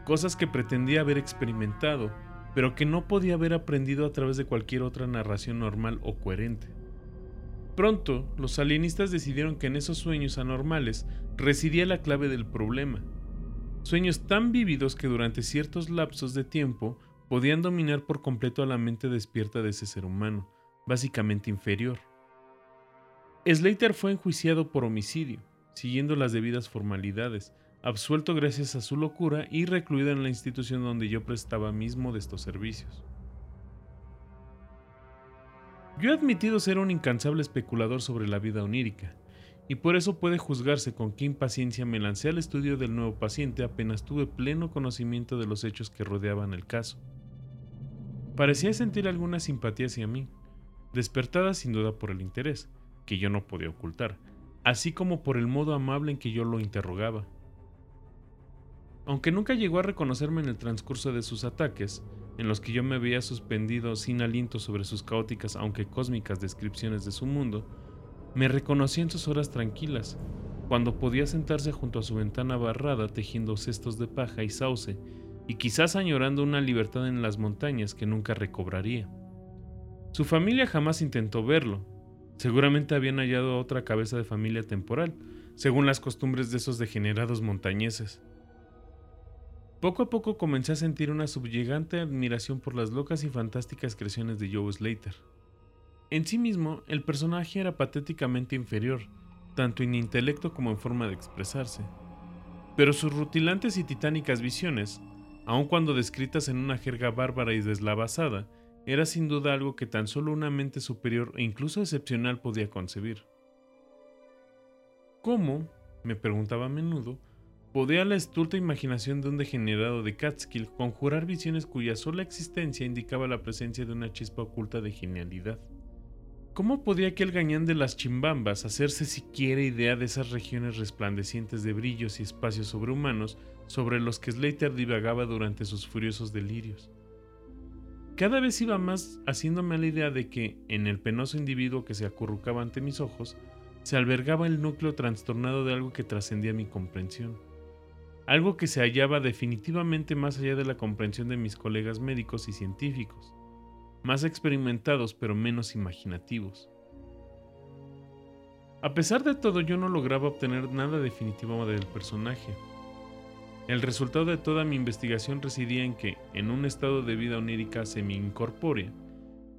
cosas que pretendía haber experimentado, pero que no podía haber aprendido a través de cualquier otra narración normal o coherente. Pronto, los alienistas decidieron que en esos sueños anormales residía la clave del problema. Sueños tan vívidos que durante ciertos lapsos de tiempo podían dominar por completo a la mente despierta de ese ser humano, básicamente inferior. Slater fue enjuiciado por homicidio, siguiendo las debidas formalidades, absuelto gracias a su locura y recluido en la institución donde yo prestaba mismo de estos servicios. Yo he admitido ser un incansable especulador sobre la vida onírica, y por eso puede juzgarse con qué impaciencia me lancé al estudio del nuevo paciente apenas tuve pleno conocimiento de los hechos que rodeaban el caso. Parecía sentir alguna simpatía hacia mí, despertada sin duda por el interés, que yo no podía ocultar, así como por el modo amable en que yo lo interrogaba. Aunque nunca llegó a reconocerme en el transcurso de sus ataques, en los que yo me veía suspendido sin aliento sobre sus caóticas aunque cósmicas descripciones de su mundo, me reconocí en sus horas tranquilas, cuando podía sentarse junto a su ventana barrada tejiendo cestos de paja y sauce, y quizás añorando una libertad en las montañas que nunca recobraría. Su familia jamás intentó verlo. Seguramente habían hallado otra cabeza de familia temporal, según las costumbres de esos degenerados montañeses. Poco a poco comencé a sentir una subyugante admiración por las locas y fantásticas creaciones de Joe Slater. En sí mismo, el personaje era patéticamente inferior, tanto en intelecto como en forma de expresarse. Pero sus rutilantes y titánicas visiones, aun cuando descritas en una jerga bárbara y deslavazada, era sin duda algo que tan solo una mente superior e incluso excepcional podía concebir. ¿Cómo? me preguntaba a menudo, podía la estulta imaginación de un degenerado de Catskill conjurar visiones cuya sola existencia indicaba la presencia de una chispa oculta de genialidad. ¿Cómo podía aquel gañán de las chimbambas hacerse siquiera idea de esas regiones resplandecientes de brillos y espacios sobrehumanos sobre los que Slater divagaba durante sus furiosos delirios? Cada vez iba más haciéndome la idea de que, en el penoso individuo que se acurrucaba ante mis ojos, se albergaba el núcleo trastornado de algo que trascendía mi comprensión. Algo que se hallaba definitivamente más allá de la comprensión de mis colegas médicos y científicos más experimentados pero menos imaginativos. A pesar de todo, yo no lograba obtener nada definitivo del personaje. El resultado de toda mi investigación residía en que, en un estado de vida onírica semi-incorpórea,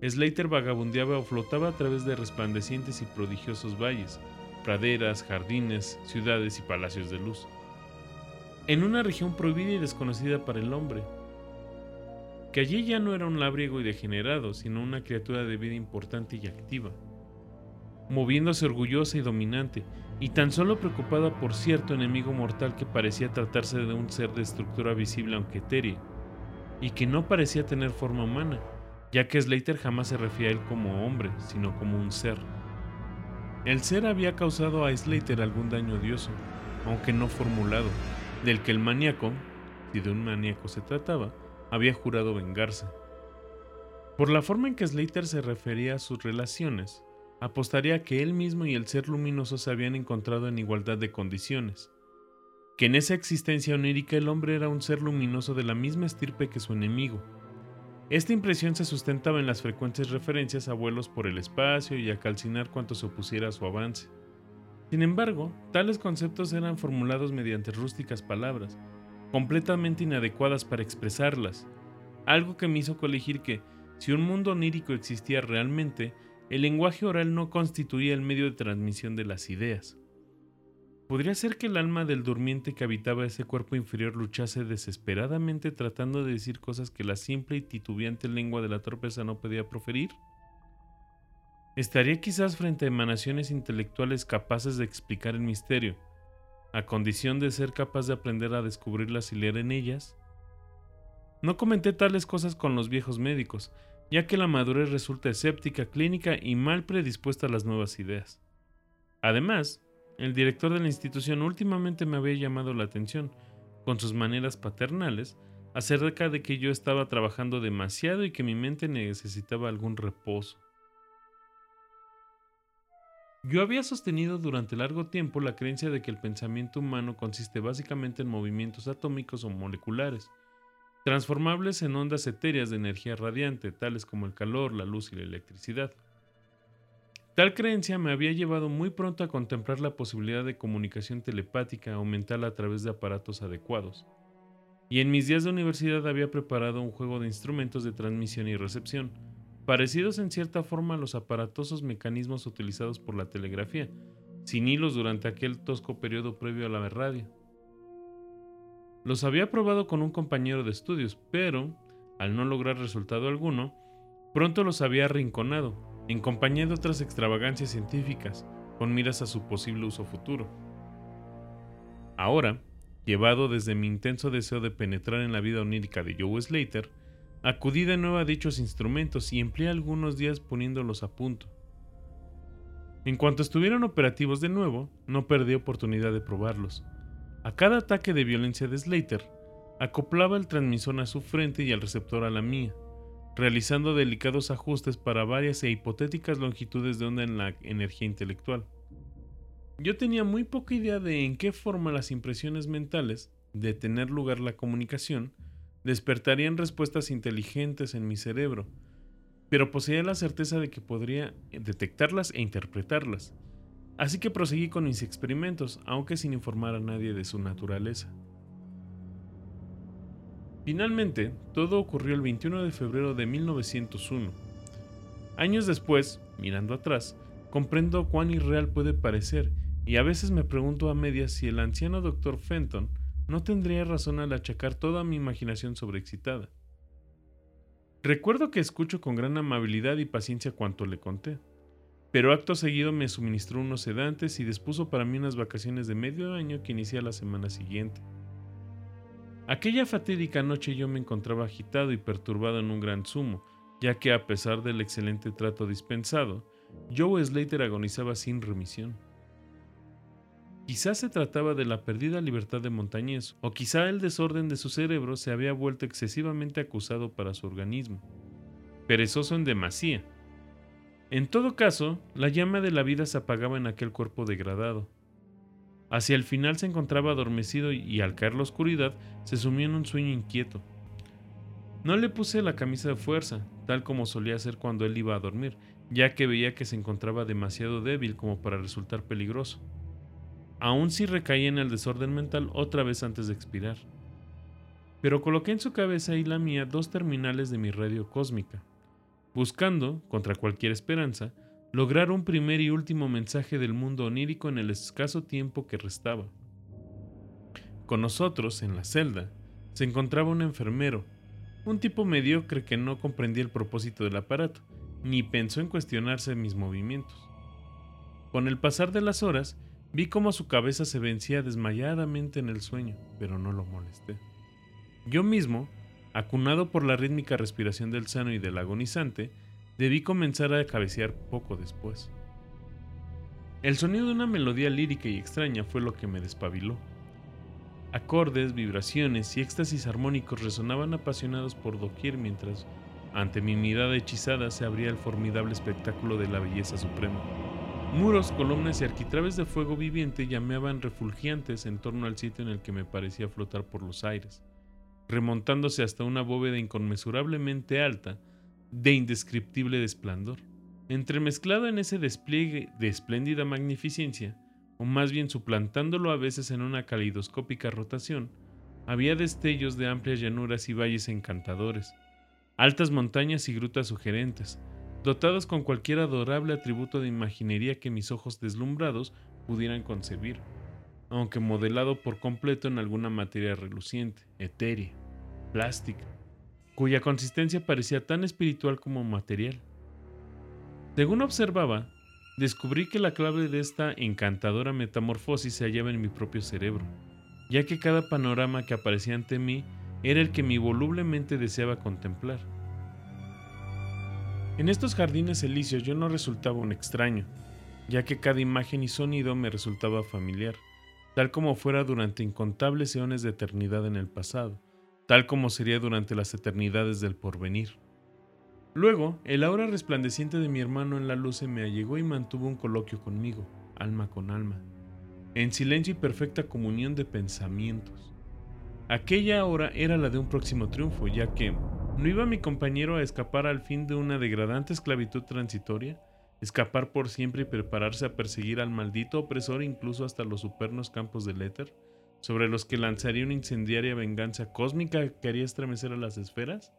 Slater vagabundeaba o flotaba a través de resplandecientes y prodigiosos valles, praderas, jardines, ciudades y palacios de luz. En una región prohibida y desconocida para el hombre, que allí ya no era un labriego y degenerado, sino una criatura de vida importante y activa, moviéndose orgullosa y dominante, y tan solo preocupada por cierto enemigo mortal que parecía tratarse de un ser de estructura visible aunque etérea, y que no parecía tener forma humana, ya que Slater jamás se refería a él como hombre, sino como un ser. El ser había causado a Slater algún daño odioso, aunque no formulado, del que el maníaco, si de un maníaco se trataba, había jurado vengarse. Por la forma en que Slater se refería a sus relaciones, apostaría que él mismo y el ser luminoso se habían encontrado en igualdad de condiciones, que en esa existencia onírica el hombre era un ser luminoso de la misma estirpe que su enemigo. Esta impresión se sustentaba en las frecuentes referencias a vuelos por el espacio y a calcinar cuanto se opusiera a su avance. Sin embargo, tales conceptos eran formulados mediante rústicas palabras, completamente inadecuadas para expresarlas, algo que me hizo colegir que, si un mundo onírico existía realmente, el lenguaje oral no constituía el medio de transmisión de las ideas. ¿Podría ser que el alma del durmiente que habitaba ese cuerpo inferior luchase desesperadamente tratando de decir cosas que la simple y titubeante lengua de la torpeza no podía proferir? ¿Estaría quizás frente a emanaciones intelectuales capaces de explicar el misterio, a condición de ser capaz de aprender a descubrirlas y leer en ellas? No comenté tales cosas con los viejos médicos, ya que la madurez resulta escéptica, clínica y mal predispuesta a las nuevas ideas. Además, el director de la institución últimamente me había llamado la atención, con sus maneras paternales, acerca de que yo estaba trabajando demasiado y que mi mente necesitaba algún reposo. Yo había sostenido durante largo tiempo la creencia de que el pensamiento humano consiste básicamente en movimientos atómicos o moleculares, transformables en ondas etéreas de energía radiante, tales como el calor, la luz y la electricidad. Tal creencia me había llevado muy pronto a contemplar la posibilidad de comunicación telepática o mental a través de aparatos adecuados. Y en mis días de universidad había preparado un juego de instrumentos de transmisión y recepción, parecidos en cierta forma a los aparatosos mecanismos utilizados por la telegrafía, sin hilos durante aquel tosco periodo previo a la radio. Los había probado con un compañero de estudios, pero, al no lograr resultado alguno, pronto los había arrinconado, en compañía de otras extravagancias científicas, con miras a su posible uso futuro. Ahora, llevado desde mi intenso deseo de penetrar en la vida onírica de Joe Slater, Acudí de nuevo a dichos instrumentos y empleé algunos días poniéndolos a punto. En cuanto estuvieron operativos de nuevo, no perdí oportunidad de probarlos. A cada ataque de violencia de Slater, Acoplaba el transmisor a su frente y el receptor a la mía, realizando delicados ajustes para varias e hipotéticas longitudes de onda en la energía intelectual. Yo tenía muy poca idea de en qué forma las impresiones mentales, de tener lugar la comunicación, despertarían respuestas inteligentes en mi cerebro, pero poseía la certeza de que podría detectarlas e interpretarlas. Así que proseguí con mis experimentos, aunque sin informar a nadie de su naturaleza. Finalmente, todo ocurrió el 21 de febrero de 1901. Años después, mirando atrás, comprendo cuán irreal puede parecer y a veces me pregunto a medias si el anciano doctor Fenton no tendría razón al achacar toda mi imaginación sobreexcitada. Recuerdo que escucho con gran amabilidad y paciencia cuanto le conté, pero acto seguido me suministró unos sedantes y dispuso para mí unas vacaciones de medio año que inicia la semana siguiente. Aquella fatídica noche yo me encontraba agitado y perturbado en un gran sumo, ya que a pesar del excelente trato dispensado, Joe Slater agonizaba sin remisión. Quizás se trataba de la perdida libertad de Montañés, o quizá el desorden de su cerebro se había vuelto excesivamente acusado para su organismo. Perezoso en demasía. En todo caso, la llama de la vida se apagaba en aquel cuerpo degradado. Hacia el final se encontraba adormecido y al caer la oscuridad se sumió en un sueño inquieto. No le puse la camisa de fuerza, tal como solía hacer cuando él iba a dormir, ya que veía que se encontraba demasiado débil como para resultar peligroso aún si recaía en el desorden mental otra vez antes de expirar. Pero coloqué en su cabeza y la mía dos terminales de mi radio cósmica, buscando, contra cualquier esperanza, lograr un primer y último mensaje del mundo onírico en el escaso tiempo que restaba. Con nosotros, en la celda, se encontraba un enfermero, un tipo mediocre que no comprendía el propósito del aparato, ni pensó en cuestionarse mis movimientos. Con el pasar de las horas, Vi cómo su cabeza se vencía desmayadamente en el sueño, pero no lo molesté. Yo mismo, acunado por la rítmica respiración del sano y del agonizante, debí comenzar a cabecear poco después. El sonido de una melodía lírica y extraña fue lo que me despabiló. Acordes, vibraciones y éxtasis armónicos resonaban apasionados por doquier mientras, ante mi mirada hechizada, se abría el formidable espectáculo de la belleza suprema. Muros, columnas y arquitraves de fuego viviente llameaban refulgientes en torno al sitio en el que me parecía flotar por los aires, remontándose hasta una bóveda inconmensurablemente alta, de indescriptible esplendor. Entremezclado en ese despliegue de espléndida magnificencia, o más bien suplantándolo a veces en una calidoscópica rotación, había destellos de amplias llanuras y valles encantadores, altas montañas y grutas sugerentes, dotados con cualquier adorable atributo de imaginería que mis ojos deslumbrados pudieran concebir, aunque modelado por completo en alguna materia reluciente, etérea, plástica, cuya consistencia parecía tan espiritual como material. Según observaba, descubrí que la clave de esta encantadora metamorfosis se hallaba en mi propio cerebro, ya que cada panorama que aparecía ante mí era el que mi volublemente deseaba contemplar en estos jardines elíseos yo no resultaba un extraño, ya que cada imagen y sonido me resultaba familiar, tal como fuera durante incontables eones de eternidad en el pasado, tal como sería durante las eternidades del porvenir. Luego, el aura resplandeciente de mi hermano en la luz se me allegó y mantuvo un coloquio conmigo, alma con alma, en silencio y perfecta comunión de pensamientos. Aquella hora era la de un próximo triunfo, ya que, ¿No iba mi compañero a escapar al fin de una degradante esclavitud transitoria? ¿Escapar por siempre y prepararse a perseguir al maldito opresor incluso hasta los supernos campos del éter, sobre los que lanzaría una incendiaria venganza cósmica que haría estremecer a las esferas?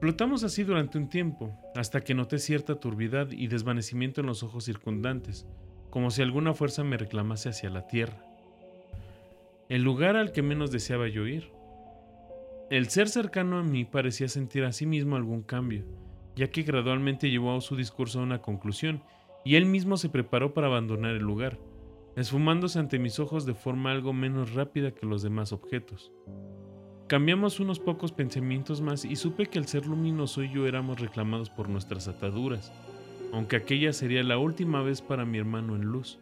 Flotamos así durante un tiempo, hasta que noté cierta turbidad y desvanecimiento en los ojos circundantes, como si alguna fuerza me reclamase hacia la tierra. El lugar al que menos deseaba yo ir. El ser cercano a mí parecía sentir a sí mismo algún cambio, ya que gradualmente llevó su discurso a una conclusión, y él mismo se preparó para abandonar el lugar, esfumándose ante mis ojos de forma algo menos rápida que los demás objetos. Cambiamos unos pocos pensamientos más y supe que el ser luminoso y yo éramos reclamados por nuestras ataduras, aunque aquella sería la última vez para mi hermano en luz.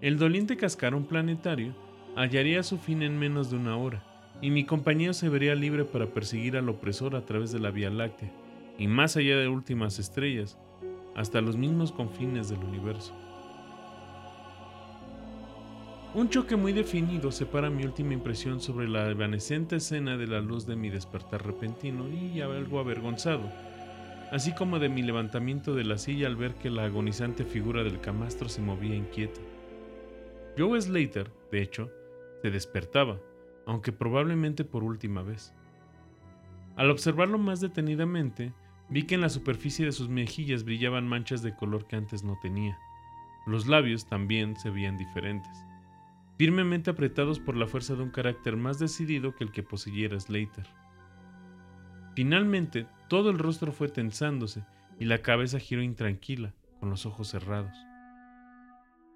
El doliente cascarón planetario hallaría su fin en menos de una hora, y mi compañero se vería libre para perseguir al opresor a través de la Vía Láctea, y más allá de últimas estrellas, hasta los mismos confines del universo. Un choque muy definido separa mi última impresión sobre la evanescente escena de la luz de mi despertar repentino y algo avergonzado, así como de mi levantamiento de la silla al ver que la agonizante figura del camastro se movía inquieta. Joe Slater, de hecho, se despertaba, aunque probablemente por última vez. Al observarlo más detenidamente, vi que en la superficie de sus mejillas brillaban manchas de color que antes no tenía. Los labios también se veían diferentes firmemente apretados por la fuerza de un carácter más decidido que el que poseyera Slater. Finalmente, todo el rostro fue tensándose y la cabeza giró intranquila, con los ojos cerrados.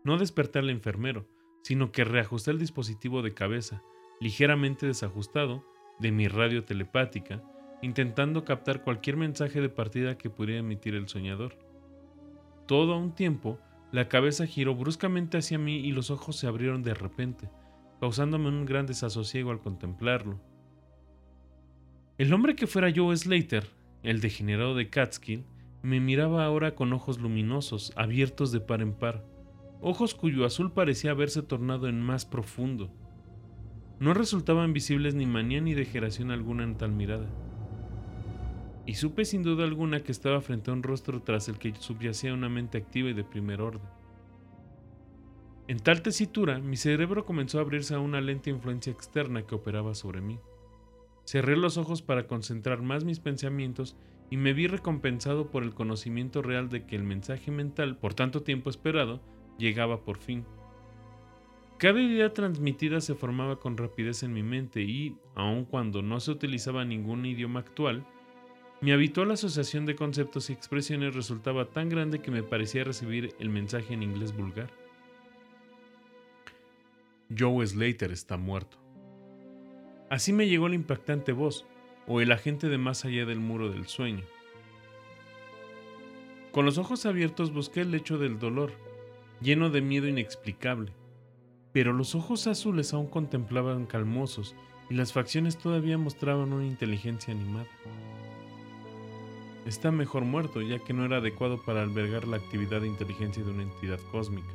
No desperté al enfermero, sino que reajusté el dispositivo de cabeza, ligeramente desajustado, de mi radio telepática, intentando captar cualquier mensaje de partida que pudiera emitir el soñador. Todo a un tiempo la cabeza giró bruscamente hacia mí y los ojos se abrieron de repente, causándome un gran desasosiego al contemplarlo. El hombre que fuera yo, Slater, el degenerado de Catskill, me miraba ahora con ojos luminosos, abiertos de par en par, ojos cuyo azul parecía haberse tornado en más profundo. No resultaban visibles ni manía ni degeneración alguna en tal mirada y supe sin duda alguna que estaba frente a un rostro tras el que subyacía una mente activa y de primer orden. En tal tesitura, mi cerebro comenzó a abrirse a una lenta influencia externa que operaba sobre mí. Cerré los ojos para concentrar más mis pensamientos y me vi recompensado por el conocimiento real de que el mensaje mental, por tanto tiempo esperado, llegaba por fin. Cada idea transmitida se formaba con rapidez en mi mente y, aun cuando no se utilizaba ningún idioma actual, mi habitual asociación de conceptos y expresiones resultaba tan grande que me parecía recibir el mensaje en inglés vulgar. Joe Slater está muerto. Así me llegó la impactante voz, o el agente de más allá del muro del sueño. Con los ojos abiertos busqué el lecho del dolor, lleno de miedo inexplicable, pero los ojos azules aún contemplaban calmosos y las facciones todavía mostraban una inteligencia animada. Está mejor muerto, ya que no era adecuado para albergar la actividad de inteligencia de una entidad cósmica.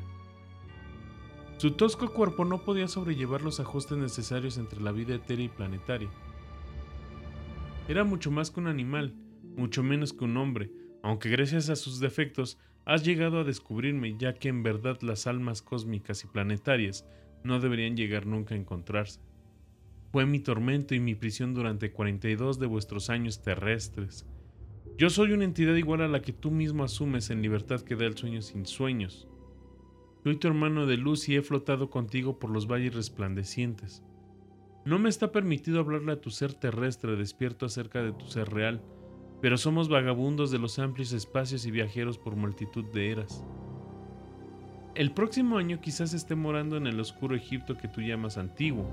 Su tosco cuerpo no podía sobrellevar los ajustes necesarios entre la vida etérea y planetaria. Era mucho más que un animal, mucho menos que un hombre, aunque gracias a sus defectos has llegado a descubrirme, ya que en verdad las almas cósmicas y planetarias no deberían llegar nunca a encontrarse. Fue mi tormento y mi prisión durante 42 de vuestros años terrestres, yo soy una entidad igual a la que tú mismo asumes en libertad que da el sueño sin sueños. Soy tu hermano de luz y he flotado contigo por los valles resplandecientes. No me está permitido hablarle a tu ser terrestre despierto acerca de tu ser real, pero somos vagabundos de los amplios espacios y viajeros por multitud de eras. El próximo año quizás esté morando en el oscuro Egipto que tú llamas antiguo,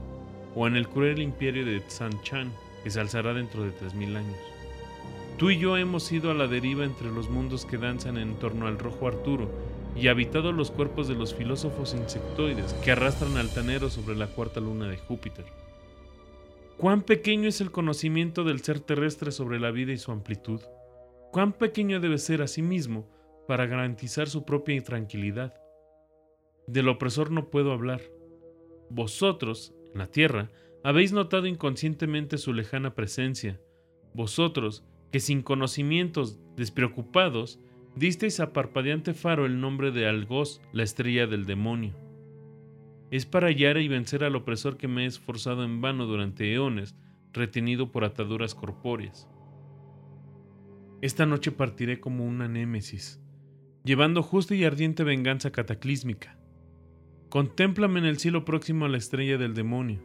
o en el cruel imperio de Tsan Chan, que se alzará dentro de tres mil años. Tú y yo hemos ido a la deriva entre los mundos que danzan en torno al rojo Arturo y habitado los cuerpos de los filósofos insectoides que arrastran altaneros sobre la cuarta luna de Júpiter. ¿Cuán pequeño es el conocimiento del ser terrestre sobre la vida y su amplitud? ¿Cuán pequeño debe ser a sí mismo para garantizar su propia tranquilidad? Del opresor no puedo hablar. Vosotros, en la tierra, habéis notado inconscientemente su lejana presencia. Vosotros, que sin conocimientos, despreocupados, disteis a parpadeante faro el nombre de Algoz, la estrella del demonio. Es para hallar y vencer al opresor que me he esforzado en vano durante eones, retenido por ataduras corpóreas. Esta noche partiré como una némesis, llevando justa y ardiente venganza cataclísmica. Contémplame en el cielo próximo a la estrella del demonio.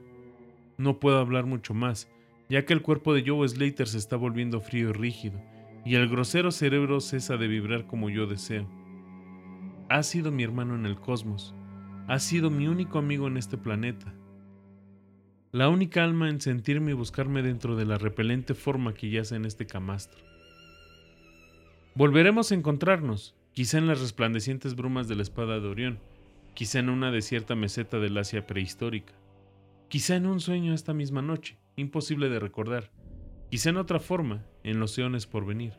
No puedo hablar mucho más, ya que el cuerpo de Joe Slater se está volviendo frío y rígido, y el grosero cerebro cesa de vibrar como yo deseo. Ha sido mi hermano en el cosmos, ha sido mi único amigo en este planeta, la única alma en sentirme y buscarme dentro de la repelente forma que yace en este camastro. Volveremos a encontrarnos, quizá en las resplandecientes brumas de la espada de Orión, quizá en una desierta meseta del Asia prehistórica, Quizá en un sueño esta misma noche, imposible de recordar. Quizá en otra forma, en los eones por venir,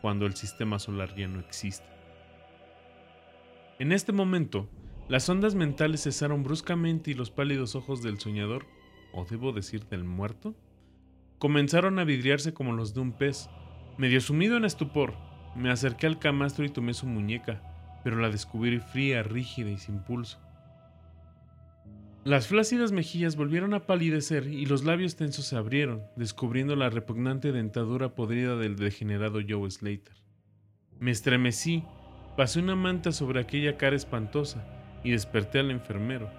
cuando el sistema solar ya no existe. En este momento, las ondas mentales cesaron bruscamente y los pálidos ojos del soñador, o debo decir del muerto, comenzaron a vidriarse como los de un pez. Medio sumido en estupor, me acerqué al camastro y tomé su muñeca, pero la descubrí fría, rígida y sin pulso. Las flácidas mejillas volvieron a palidecer y los labios tensos se abrieron, descubriendo la repugnante dentadura podrida del degenerado Joe Slater. Me estremecí, pasé una manta sobre aquella cara espantosa y desperté al enfermero.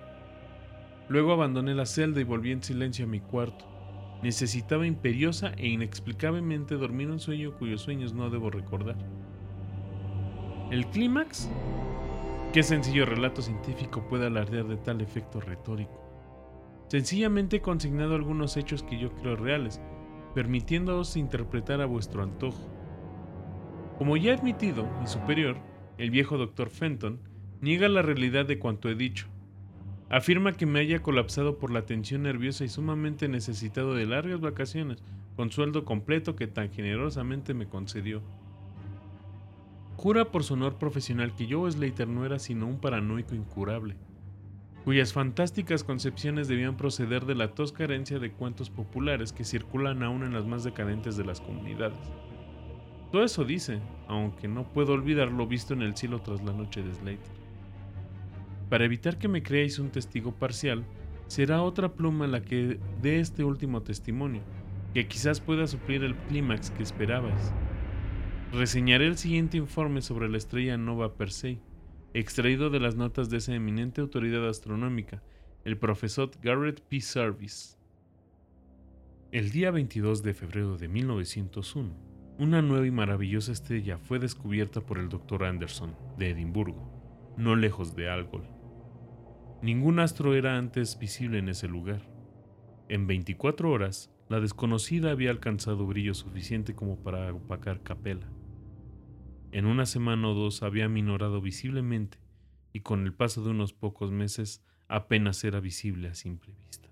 Luego abandoné la celda y volví en silencio a mi cuarto. Necesitaba imperiosa e inexplicablemente dormir un sueño cuyos sueños no debo recordar. ¿El clímax? ¿Qué sencillo relato científico puede alardear de tal efecto retórico? Sencillamente he consignado algunos hechos que yo creo reales, permitiéndoos interpretar a vuestro antojo. Como ya he admitido, mi superior, el viejo doctor Fenton, niega la realidad de cuanto he dicho. Afirma que me haya colapsado por la tensión nerviosa y sumamente necesitado de largas vacaciones, con sueldo completo que tan generosamente me concedió. Jura por su honor profesional que Joe Slater no era sino un paranoico incurable, cuyas fantásticas concepciones debían proceder de la tosca herencia de cuentos populares que circulan aún en las más decadentes de las comunidades. Todo eso dice, aunque no puedo olvidar lo visto en el cielo tras la noche de Slater. Para evitar que me creáis un testigo parcial, será otra pluma la que dé este último testimonio, que quizás pueda suplir el clímax que esperabais. Reseñaré el siguiente informe sobre la estrella Nova Persei, extraído de las notas de esa eminente autoridad astronómica, el profesor Garrett P. Service. El día 22 de febrero de 1901, una nueva y maravillosa estrella fue descubierta por el Dr. Anderson, de Edimburgo, no lejos de Algol. Ningún astro era antes visible en ese lugar. En 24 horas, la desconocida había alcanzado brillo suficiente como para opacar Capella. En una semana o dos había minorado visiblemente y con el paso de unos pocos meses apenas era visible a simple vista.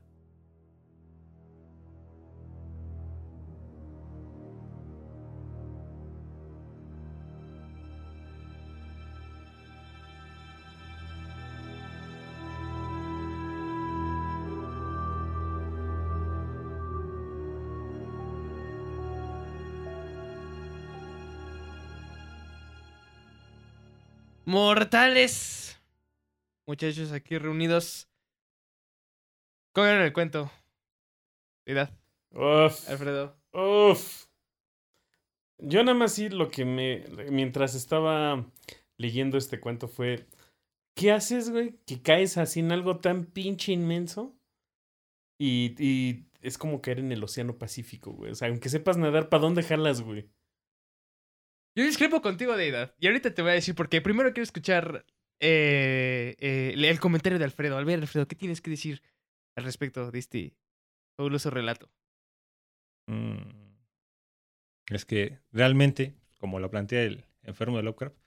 Mortales. Muchachos aquí reunidos. ¿Cómo era el cuento? Edad. Uf, Alfredo. uf. Yo nada más sí lo que me. Mientras estaba leyendo este cuento fue. ¿Qué haces, güey? Que caes así en algo tan pinche inmenso. Y, y es como caer en el Océano Pacífico, güey. O sea, aunque sepas nadar, ¿para dónde jalas, güey? Yo discrepo contigo de edad. Y ahorita te voy a decir porque primero quiero escuchar eh, eh, el comentario de Alfredo. A ver, Alfredo, ¿qué tienes que decir al respecto de este fabuloso relato? Mm. Es que realmente, como lo plantea el enfermo de Lovecraft,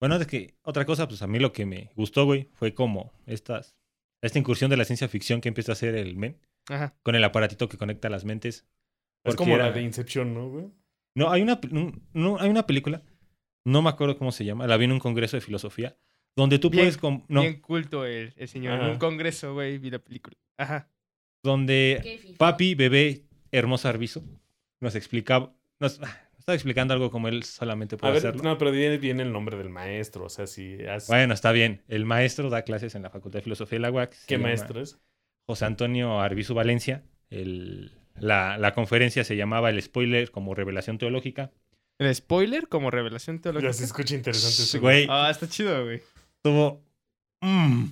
bueno, es que otra cosa, pues a mí lo que me gustó, güey, fue como estas, esta incursión de la ciencia ficción que empieza a hacer el men, Ajá. con el aparatito que conecta las mentes. Es como la de Inception, ¿no, güey? No, hay una, no, hay una película, no me acuerdo cómo se llama, la vi en un congreso de filosofía, donde tú Bien- puedes... com- no, Bien culto el, el señor. En un congreso, güey, vi la película. Ajá. donde. Papi, bebé, hermosa Arvizo, nos explicaba, nos ah, estaba explicando algo como él solamente A puede ver, hacerlo. no, pero viene, viene el nombre del maestro. O sea, si has- Bueno, está bien. El maestro da clases en la Facultad de Filosofía de la UAC. ¿Qué maestro es? José Antonio Arbizu Valencia. El- la, la conferencia se llamaba El spoiler como revelación teológica. El spoiler como revelación teológica. Ya se escucha interesante eso. Güey, Ah, está chido, güey. estuvo... mm,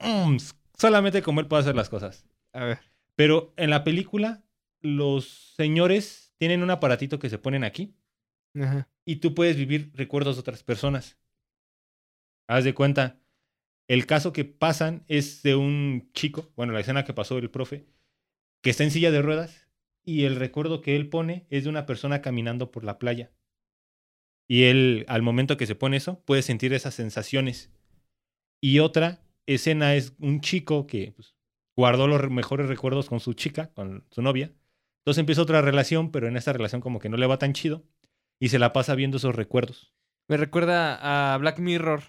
mm, solamente como él puede hacer las cosas. A ver. Pero en la película, los señores tienen un aparatito que se ponen aquí Ajá. y tú puedes vivir recuerdos de otras personas. Haz de cuenta, el caso que pasan es de un chico, bueno, la escena que pasó el profe, que está en silla de ruedas y el recuerdo que él pone es de una persona caminando por la playa. Y él, al momento que se pone eso, puede sentir esas sensaciones. Y otra escena es un chico que, pues, guardó los re- mejores recuerdos con su chica, con su novia. Entonces empieza otra relación, pero en esta relación como que no le va tan chido y se la pasa viendo esos recuerdos. Me recuerda a Black Mirror.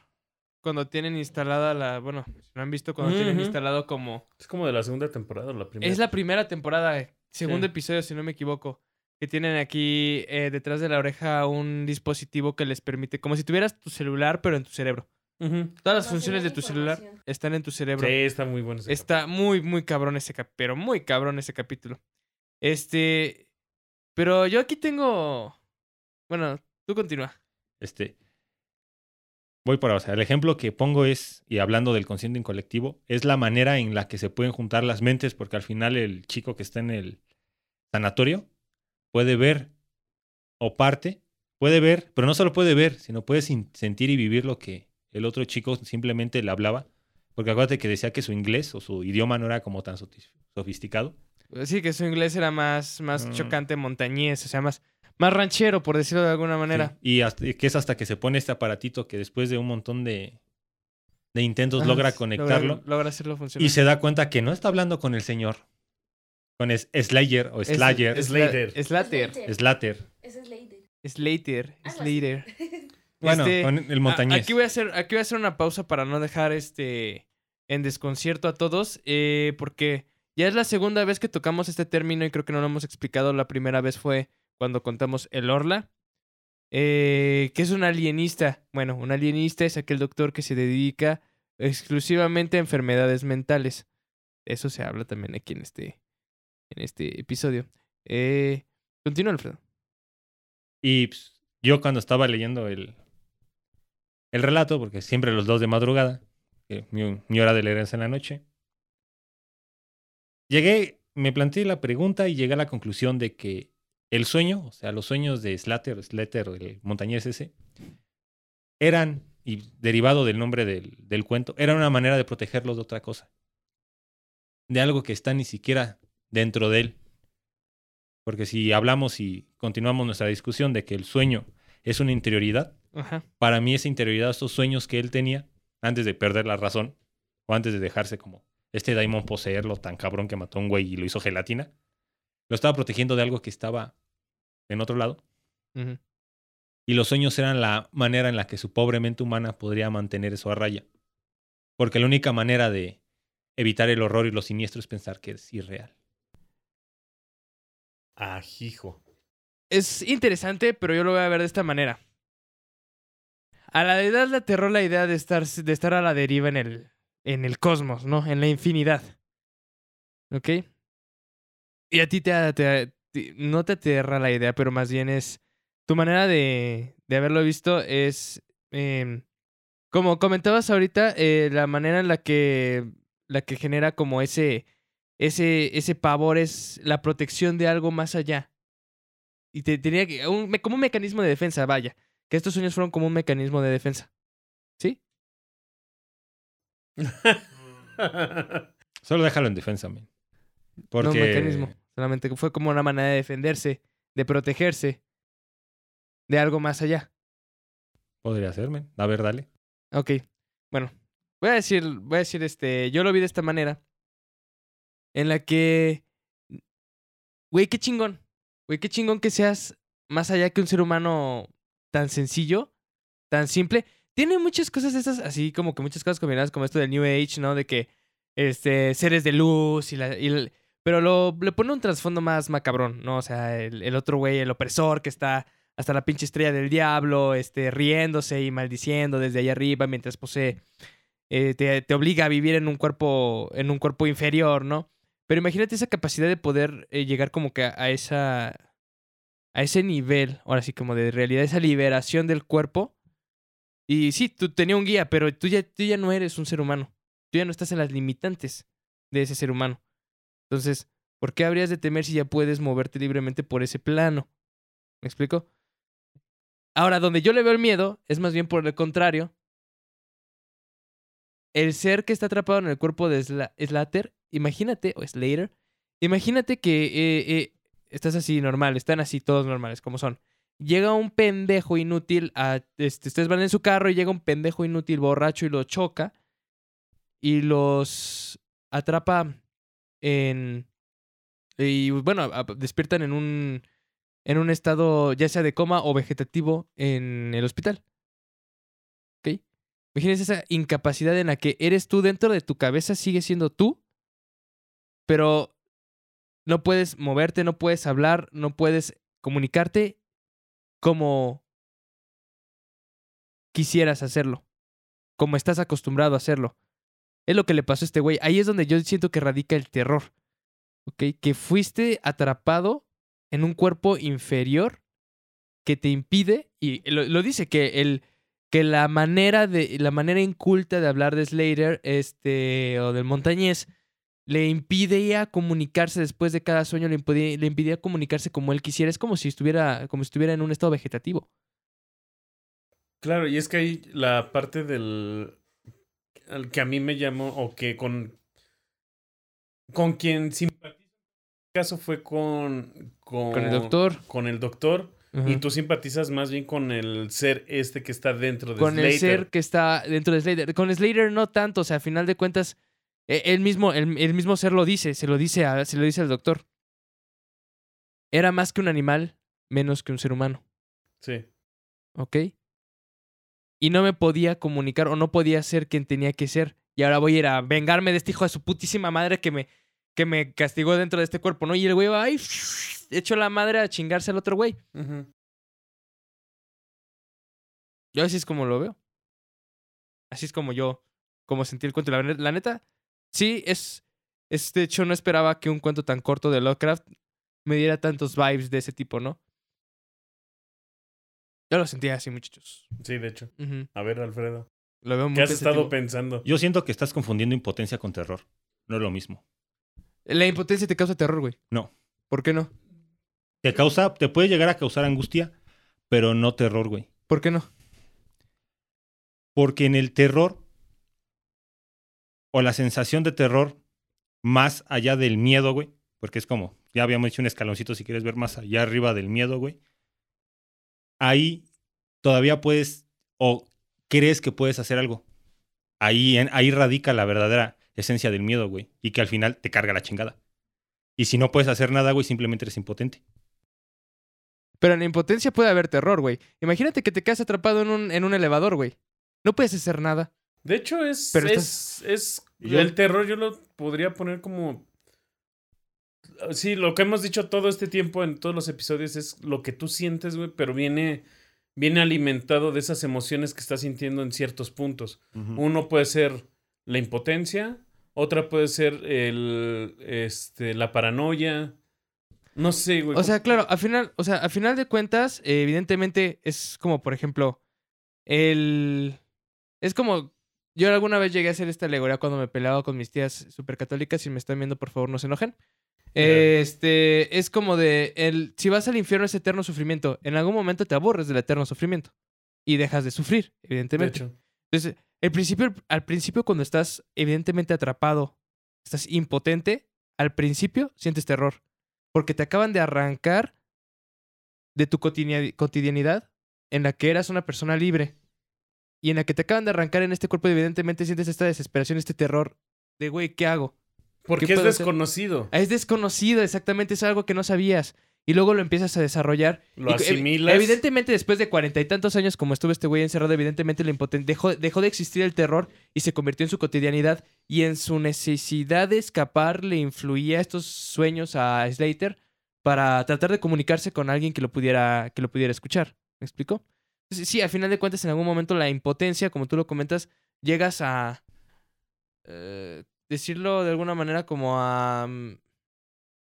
Cuando tienen instalada la. Bueno, si no han visto, cuando tienen instalado como. Es como de la segunda temporada o la primera. Es la primera temporada, eh, segundo Sí. episodio, si no me equivoco. Que tienen aquí eh, detrás de la oreja un dispositivo que les permite. Como si tuvieras tu celular, pero en tu cerebro. Todas las funciones de tu celular están en tu cerebro. Sí, está muy bueno ese Está muy, muy cabrón ese capítulo. Pero muy cabrón ese capítulo. Este. Pero yo aquí tengo. Bueno, tú continúa. Este, voy por ahí. O sea, el ejemplo que pongo es, y hablando del consciente colectivo, es la manera en la que se pueden juntar las mentes, porque al final el chico que está en el sanatorio puede ver o parte, puede ver, pero no solo puede ver, sino puede sentir y vivir lo que el otro chico simplemente le hablaba. Porque acuérdate que decía que su inglés o su idioma no era como tan sofisticado. Sí, que su inglés era más, más Mm. chocante, montañés, o sea, más, más ranchero, por decirlo de alguna manera. Sí, Y hasta- que es hasta que se pone este aparatito que después de un montón de, de intentos logra conectarlo. Logra, logra hacerlo funcionar. Y se da cuenta que no está hablando con el señor. Con es- Slayer o Es- Slayer. es- Slater. Slater. Slater. Slater. Slater. Slater. Bueno, Este, con el A- montañés. Aquí voy a hacer, aquí voy a hacer una pausa para no dejar este en desconcierto a todos, eh, porque ya es la segunda vez que tocamos este término y creo que no lo hemos explicado. La primera vez fue cuando contamos el Orla, eh, que es un alienista. Bueno, un alienista es aquel doctor que se dedica exclusivamente a enfermedades mentales. Eso se habla también aquí en este, en este episodio. Eh, continúa, Alfredo. Y pues, yo cuando estaba leyendo el, el relato, porque siempre los dos de madrugada, mi hora de leer es en la noche, llegué, me planteé la pregunta y llegué a la conclusión de que el sueño, o sea, los sueños de Slater, Slater, el montañés ese, eran, y derivado del nombre del, del cuento, eran una manera de protegerlos de otra cosa. De algo que está ni siquiera dentro de él. Porque si hablamos y continuamos nuestra discusión de que el sueño es una interioridad, Ajá. para mí esa interioridad, estos sueños que él tenía antes de perder la razón o antes de dejarse como este daimon poseerlo tan cabrón que mató a un güey y lo hizo gelatina, lo estaba protegiendo de algo que estaba en otro lado. Y los sueños eran la manera en la que su pobre mente humana podría mantener eso a raya. Porque la única manera de evitar el horror y lo siniestro es pensar que es irreal. Ajijo. Es interesante, pero yo lo voy a ver de esta manera. A la edad le aterró la idea de estar, de estar a la deriva en el, en el cosmos, ¿no? En la infinidad. ¿Ok? Y a ti te, te- te- no te aterra la idea, pero más bien es... Tu manera de, de haberlo visto es... em, como comentabas ahorita, eh, la manera en la que, la que genera como ese, ese, ese pavor es la protección de algo más allá. Y te tenía que. un como un mecanismo de defensa, vaya. Que estos sueños fueron como un mecanismo de defensa. ¿Sí? Solo déjalo en defensa, man. Porque No mecanismo. Solamente fue como una manera de defenderse, de protegerse de algo más allá. podría ser, man. A ver, dale. Ok. Bueno. Voy a decir. Voy a decir este. Yo lo vi de esta manera. En la que. Güey, qué chingón. Güey, qué chingón que seas más allá que un ser humano tan sencillo, tan simple. Tiene muchas cosas de esas, así como que muchas cosas combinadas, como esto del New Age, ¿no? De que este, seres de luz y la. y pero lo, le pone un trasfondo más macabrón, ¿no? O sea, el, el otro güey, el opresor que está hasta la pinche estrella del diablo, este, riéndose y maldiciendo desde allá arriba mientras posee. eh, te, te obliga a vivir en un cuerpo, en un cuerpo inferior, ¿no? Pero imagínate esa capacidad de poder eh, llegar como que a, a esa. a ese nivel, ahora sí, como de realidad, esa liberación del cuerpo. Y sí, tú tenías un guía, pero tú ya, tú ya no eres un ser humano. Tú ya no estás en las limitantes de ese ser humano. Entonces, ¿por qué habrías de temer si ya puedes moverte libremente por ese plano? ¿Me explico? Ahora, donde yo le veo el miedo es más bien por el contrario. El ser que está atrapado en el cuerpo de Sla- Slater, imagínate, o Slater, imagínate que eh, eh, estás así normal, están así todos normales, como son. Llega un pendejo inútil a. Este, ustedes van en su carro y llega un pendejo inútil borracho y lo choca. Y los atrapa en... Y bueno, despiertan en un, en un estado ya sea de coma o vegetativo en el hospital. ¿Ok? Imagínense esa incapacidad en la que eres tú dentro de tu cabeza, sigue siendo tú, pero no puedes moverte, no puedes hablar, no puedes comunicarte como quisieras hacerlo, como estás acostumbrado a hacerlo. Es lo que le pasó a este güey. Ahí es donde yo siento que radica el terror. Que fuiste atrapado en un cuerpo inferior que te impide, y lo, lo dice, que el que la manera de la manera inculta de hablar de Slater este o del montañés le impidía comunicarse después de cada sueño le impedía, le comunicarse como él quisiera es como si estuviera como si estuviera en un estado vegetativo Claro, y es que ahí la parte del al que a mí me llamó o que con con quien simpatizo en este caso fue con con, con el doctor con el doctor y tú simpatizas más bien con el ser este que está dentro de con el Slater. ser que está dentro de Slater. Con Slater no tanto, o sea, a final de cuentas, él mismo, el, el mismo ser lo dice, se lo dice, a, se lo dice al doctor. Era más que un animal, menos que un ser humano, Sí. ¿ok? Y no me podía comunicar o no podía ser quien tenía que ser. Y ahora voy a ir a vengarme de este hijo de su putísima madre que me, que me castigó dentro de este cuerpo, ¿no? Y el güey va, ay, echó la madre a chingarse al otro güey. Yo así es como lo veo. Así es como yo, como sentí el cuento. La neta, sí, es, es. De hecho, no esperaba que un cuento tan corto de Lovecraft me diera tantos vibes de ese tipo, ¿no? Yo lo sentía así, muchachos. Sí, de hecho. A ver, Alfredo. Lo veo muy ¿Qué has estado pensando? Yo siento que estás confundiendo impotencia con terror. No es lo mismo. La impotencia te causa terror, güey. No. ¿Por qué no? Te causa, te puede llegar a causar angustia, pero no terror, güey. ¿Por qué no? Porque en el terror o la sensación de terror, más allá del miedo, güey, porque es como, ya habíamos hecho un escaloncito si quieres ver más allá arriba del miedo, güey. Ahí todavía puedes o crees que puedes hacer algo. Ahí, en- ahí radica la verdadera esencia del miedo, güey, y que al final te carga la chingada. Y si no puedes hacer nada, güey, simplemente eres impotente. Pero en la impotencia puede haber terror, güey. Imagínate que te quedas atrapado en un, en un elevador, güey. No puedes hacer nada. De hecho, es. Pero es, es Yo- El terror yo lo podría poner como. Sí, lo que hemos dicho todo este tiempo en todos los episodios es lo que tú sientes, güey, pero viene. Viene alimentado de esas emociones que estás sintiendo en ciertos puntos. Uno puede ser la impotencia, otra puede ser el, este, la paranoia. No sé, güey. O sea, claro, al final, o sea, al final de cuentas, eh, evidentemente es como, por ejemplo, el... Es como... Yo alguna vez llegué a hacer esta alegoría cuando me peleaba con mis tías supercatólicas. Si me están viendo, por favor, no se enojen. Este, es como de, el, si vas al infierno es eterno sufrimiento. En algún momento te aburres del eterno sufrimiento. Y dejas de sufrir, de evidentemente. Entonces, el principio, al principio cuando estás evidentemente atrapado, estás impotente, al principio sientes terror. Porque te acaban de arrancar de tu cotidia- cotidianidad en la que eras una persona libre. Y en la que te acaban de arrancar en este cuerpo, evidentemente sientes esta desesperación, este terror de, güey, ¿qué hago? Porque ¿Qué es hacer? desconocido. Es desconocido, exactamente, es algo que no sabías. Y luego lo empiezas a desarrollar. Lo Y asimilas. Evidentemente, después de cuarenta y tantos años, como estuvo este güey encerrado, evidentemente la impoten- dejó, dejó de existir el terror y se convirtió en su cotidianidad. Y en su necesidad de escapar le influía estos sueños a Slater para tratar de comunicarse con alguien que lo pudiera, que lo pudiera escuchar. ¿Me explico? Entonces, sí, al final de cuentas, en algún momento la impotencia, como tú lo comentas, llegas a eh, decirlo de alguna manera como a, mm,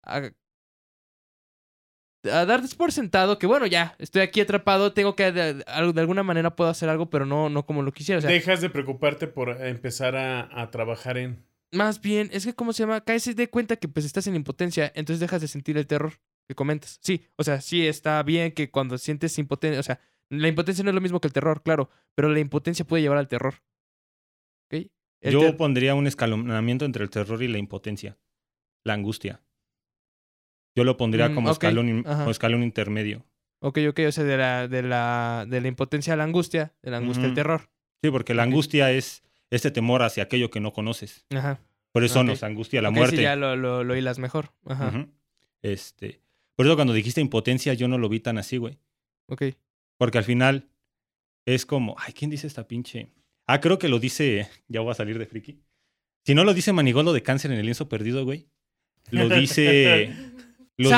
a a dar por sentado que bueno ya estoy aquí atrapado tengo que de, de- de alguna manera puedo hacer algo pero no no como lo quisiera o sea Dejas de preocuparte por empezar a, a trabajar en. más bien es que cómo se llama caes de cuenta que pues estás en impotencia entonces dejas de sentir el terror que comentas sí o sea sí está bien que cuando sientes impotencia o sea la impotencia no es lo mismo que el terror claro pero la impotencia puede llevar al terror ¿ok? El Yo pondría un escalonamiento entre el terror y la impotencia. La angustia. Yo lo pondría Mm, como, ok, escalón, como escalón intermedio. ok ok o sea de la de la de la impotencia a la angustia de la angustia al terror Sí, porque la angustia es este temor hacia aquello que no conoces. ajá Por eso Ok. nos angustia la muerte. sí, ya lo, lo, lo hilas mejor. Ajá. Este, por eso cuando dijiste impotencia yo no lo vi tan así, güey. Ok. Porque al final es como, ay, ¿quién dice esta pinche? Ah, creo que lo dice, ya voy a salir de friki. Si no lo dice Manigolo de cáncer en el lienzo perdido, güey. Lo dice... lo di-.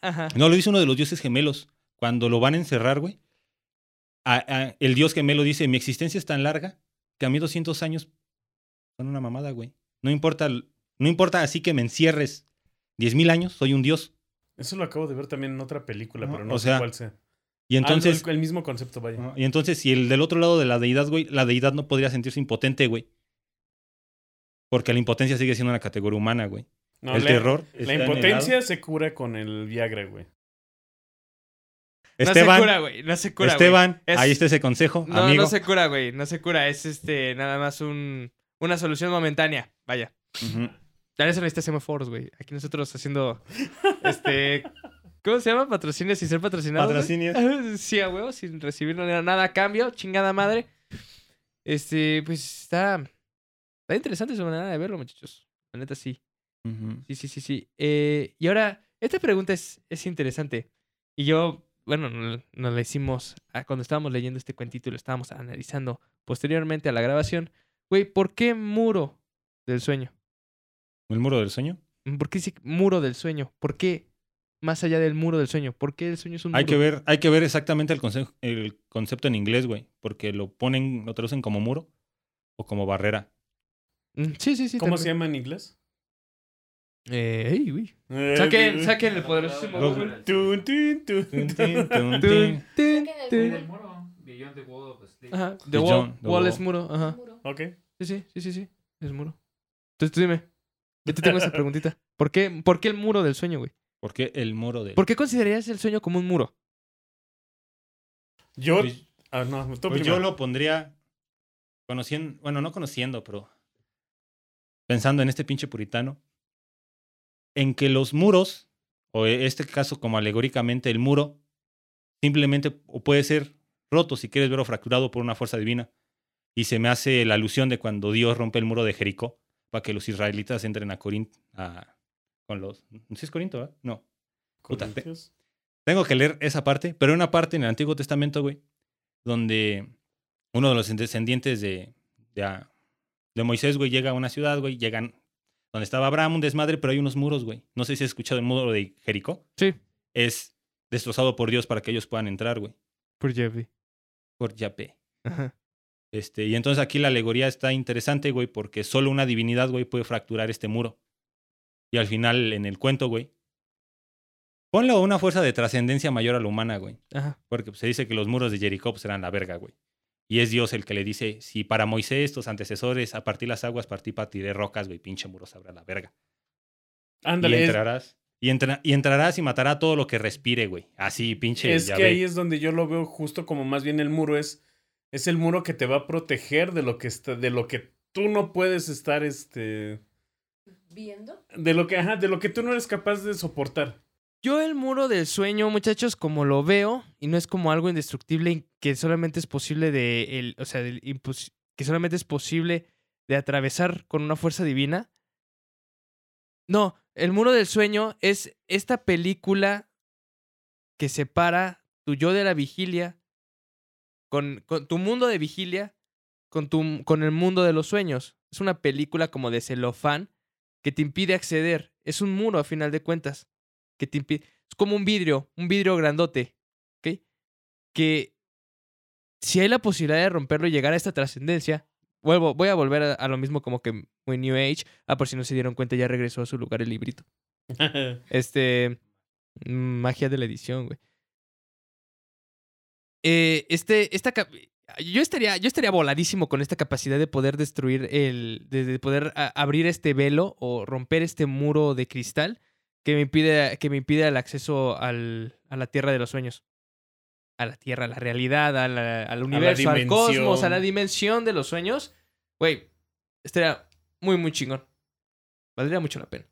Ajá. no, lo dice uno de los dioses gemelos. Cuando lo van a encerrar, güey. a- a- el dios gemelo dice, mi existencia es tan larga que a mí 200 años son una mamada, güey. No importa, no importa así que me encierres 10.000 años, soy un dios. Eso lo acabo de ver también en otra película, pero no o sé sea, cuál sea. Y entonces... Ah, no, el, el mismo concepto, vaya. Y entonces, si el del otro lado de la deidad, güey, la deidad no podría sentirse impotente, güey. Porque la impotencia sigue siendo una categoría humana, güey. No, el la, terror. La impotencia se cura con el Viagra, güey. No Esteban, se cura, güey. No se cura, güey. Esteban, Es- ahí está ese consejo, No, amigo. no se cura, güey. No se cura. Es este nada más un, una solución momentánea. Vaya. Ujú. Ya eso necesita semáforos, güey. Aquí nosotros haciendo. Este. ¿Cómo se llama? Patrocinios sin ser patrocinados. güey? Patrocinios. sí, a huevo, sin recibir nada a cambio. Chingada madre. Este, pues está. Está interesante su manera de verlo, muchachos. La neta, sí. Sí, sí, sí, sí. Eh, y ahora, esta pregunta es, es interesante. Y yo, bueno, no- nos la hicimos ah, cuando estábamos leyendo este cuentito y lo estábamos analizando posteriormente a la grabación. Güey, ¿por qué muro del sueño? ¿El muro del sueño? ¿Por qué sí muro del sueño? ¿Por qué más allá del muro del sueño? ¿Por qué el sueño es un Hay muro? que ver, hay que ver exactamente el, conce- el concepto en inglés, güey. Porque lo ponen, lo traducen como muro o como barrera. Mm, Sí, sí, sí. ¿Cómo se llama en inglés? Eh, ey, güey. Eh, Saquen, saquen el poderosísimo Google. Tun, del muro. Beyond the Wall of Sleep. Ajá. The The wall, wall es muro. Ajá. Ok. Sí, sí, sí, sí, sí. Es muro. Entonces tú dime. Yo te tengo esa preguntita. ¿Por qué, ¿Por qué el muro del sueño, güey? ¿Por qué el muro del ¿Por qué considerarías el sueño como un muro? Yo. Pues- Ah, no, Pues yo lo pondría conociendo, bueno, no conociendo, pero pensando en este pinche puritano, en que los muros, o en este caso como alegóricamente el muro, simplemente o puede ser roto si quieres verlo fracturado por una fuerza divina. Y se me hace la alusión de cuando Dios rompe el muro de Jericó para que los israelitas entren a Corinto, con los... ¿Sí es Corinto, verdad? No. puta, te- Corintios. Tengo que leer esa parte, pero hay una parte en el Antiguo Testamento, güey, donde uno de los descendientes de, de, ah, de Moisés, güey, llega a una ciudad, güey, llegan donde estaba Abraham, un desmadre, pero hay unos muros, güey. No sé si has escuchado el muro de Jericó. Sí. Es destrozado por Dios para que ellos puedan entrar, güey, Por Jeffrey. por Yahvé. Ajá. Este, y entonces aquí la alegoría está interesante, güey, porque solo una divinidad, güey, puede fracturar este muro. Y al final, en el cuento, güey, ponlo a una fuerza de trascendencia mayor a la humana, güey. Ajá. Porque pues, se dice que los muros de Jericó pues, eran la verga, güey. Y es Dios el que le dice, si para Moisés, tus antecesores, a partir las aguas, partí partiré rocas, güey, pinche muro sabrá la verga. Ándale. y entrarás. Y, entra- y entrarás y matará todo lo que respire, güey. Así, pinche. Es, que Yahvé. ahí es donde yo lo veo justo como más bien el muro es. Es el muro que te va a proteger de lo que está. De lo que tú no puedes estar, este. ¿Viendo? De lo que, ajá, de lo que tú no eres capaz de soportar. Yo el muro del sueño, muchachos, como lo veo, y no es como algo indestructible que solamente es posible de, el, o sea, del que solamente es posible de atravesar con una fuerza divina. No, el muro del sueño es esta película que separa tu yo de la vigilia con, con tu mundo de vigilia con, tu, con el mundo de los sueños. Es una película como de celofán que te impide acceder. Es un muro a final de cuentas que te impide. Es como un vidrio, un vidrio grandote, ¿ok? Que si hay la posibilidad de romperlo y llegar a esta trascendencia, vuelvo, voy a volver a, a lo mismo como que muy New Age. Ah, por si no se dieron cuenta, ya regresó a su lugar el librito. Este. Magia de la edición, güey. Eh, este, esta. Yo estaría, yo estaría voladísimo con esta capacidad de poder destruir el. de, de poder a- abrir este velo o romper este muro de cristal que me impide, que me impide el acceso al, a la tierra de los sueños. A la tierra, a la realidad, a la- al universo, al cosmos, a la dimensión de los sueños. Güey, estaría muy, muy chingón. Valdría mucho la pena.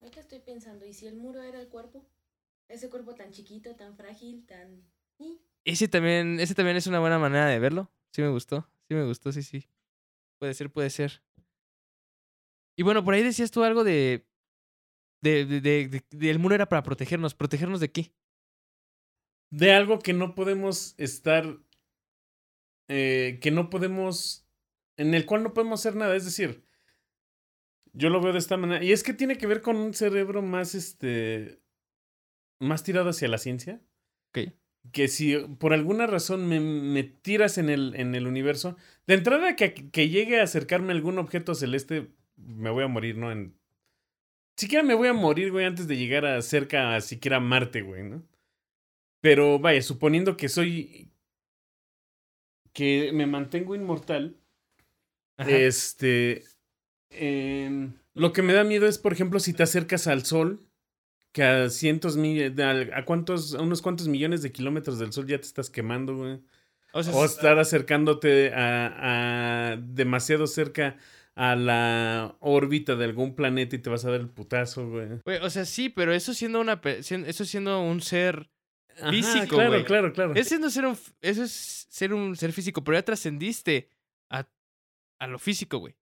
Ahorita estoy pensando, ¿y si el muro era el cuerpo? Ese cuerpo tan chiquito, tan frágil, tan... ¿Y? Ese también, ese también es una buena manera de verlo. Sí me gustó. Sí me gustó, sí, sí. Puede ser, puede ser. Y bueno, por ahí decías tú algo de. de, de, de- de- de el muro era para protegernos. ¿Protegernos de qué? De algo que no podemos estar. eh, que no podemos. En el cual no podemos hacer nada. Es decir, yo lo veo de esta manera. Y es que tiene que ver con un cerebro más este. más tirado hacia la ciencia. Ok. Que si por alguna razón me, me tiras en el, en el universo. De entrada que, que llegue a acercarme a algún objeto celeste. Me voy a morir, ¿no? En. Siquiera me voy a morir, güey, antes de llegar a cerca a siquiera a Marte, güey, ¿no? Pero vaya, suponiendo que soy. que me mantengo inmortal. Ajá. Este. em, lo que me da miedo es, por ejemplo, si te acercas al sol, que a cientos mil. A, cuántos, a unos cuantos millones de kilómetros del sol ya te estás quemando, güey. o sea, O s- estar acercándote a, a demasiado cerca a la órbita de algún planeta y te vas a dar el putazo, güey. güey, o sea, sí, pero eso siendo una. Eso siendo un ser. Ajá, Físico, claro, güey. claro, claro. Es siendo ser un, eso es ser un ser físico, pero ya trascendiste a, a lo físico, güey.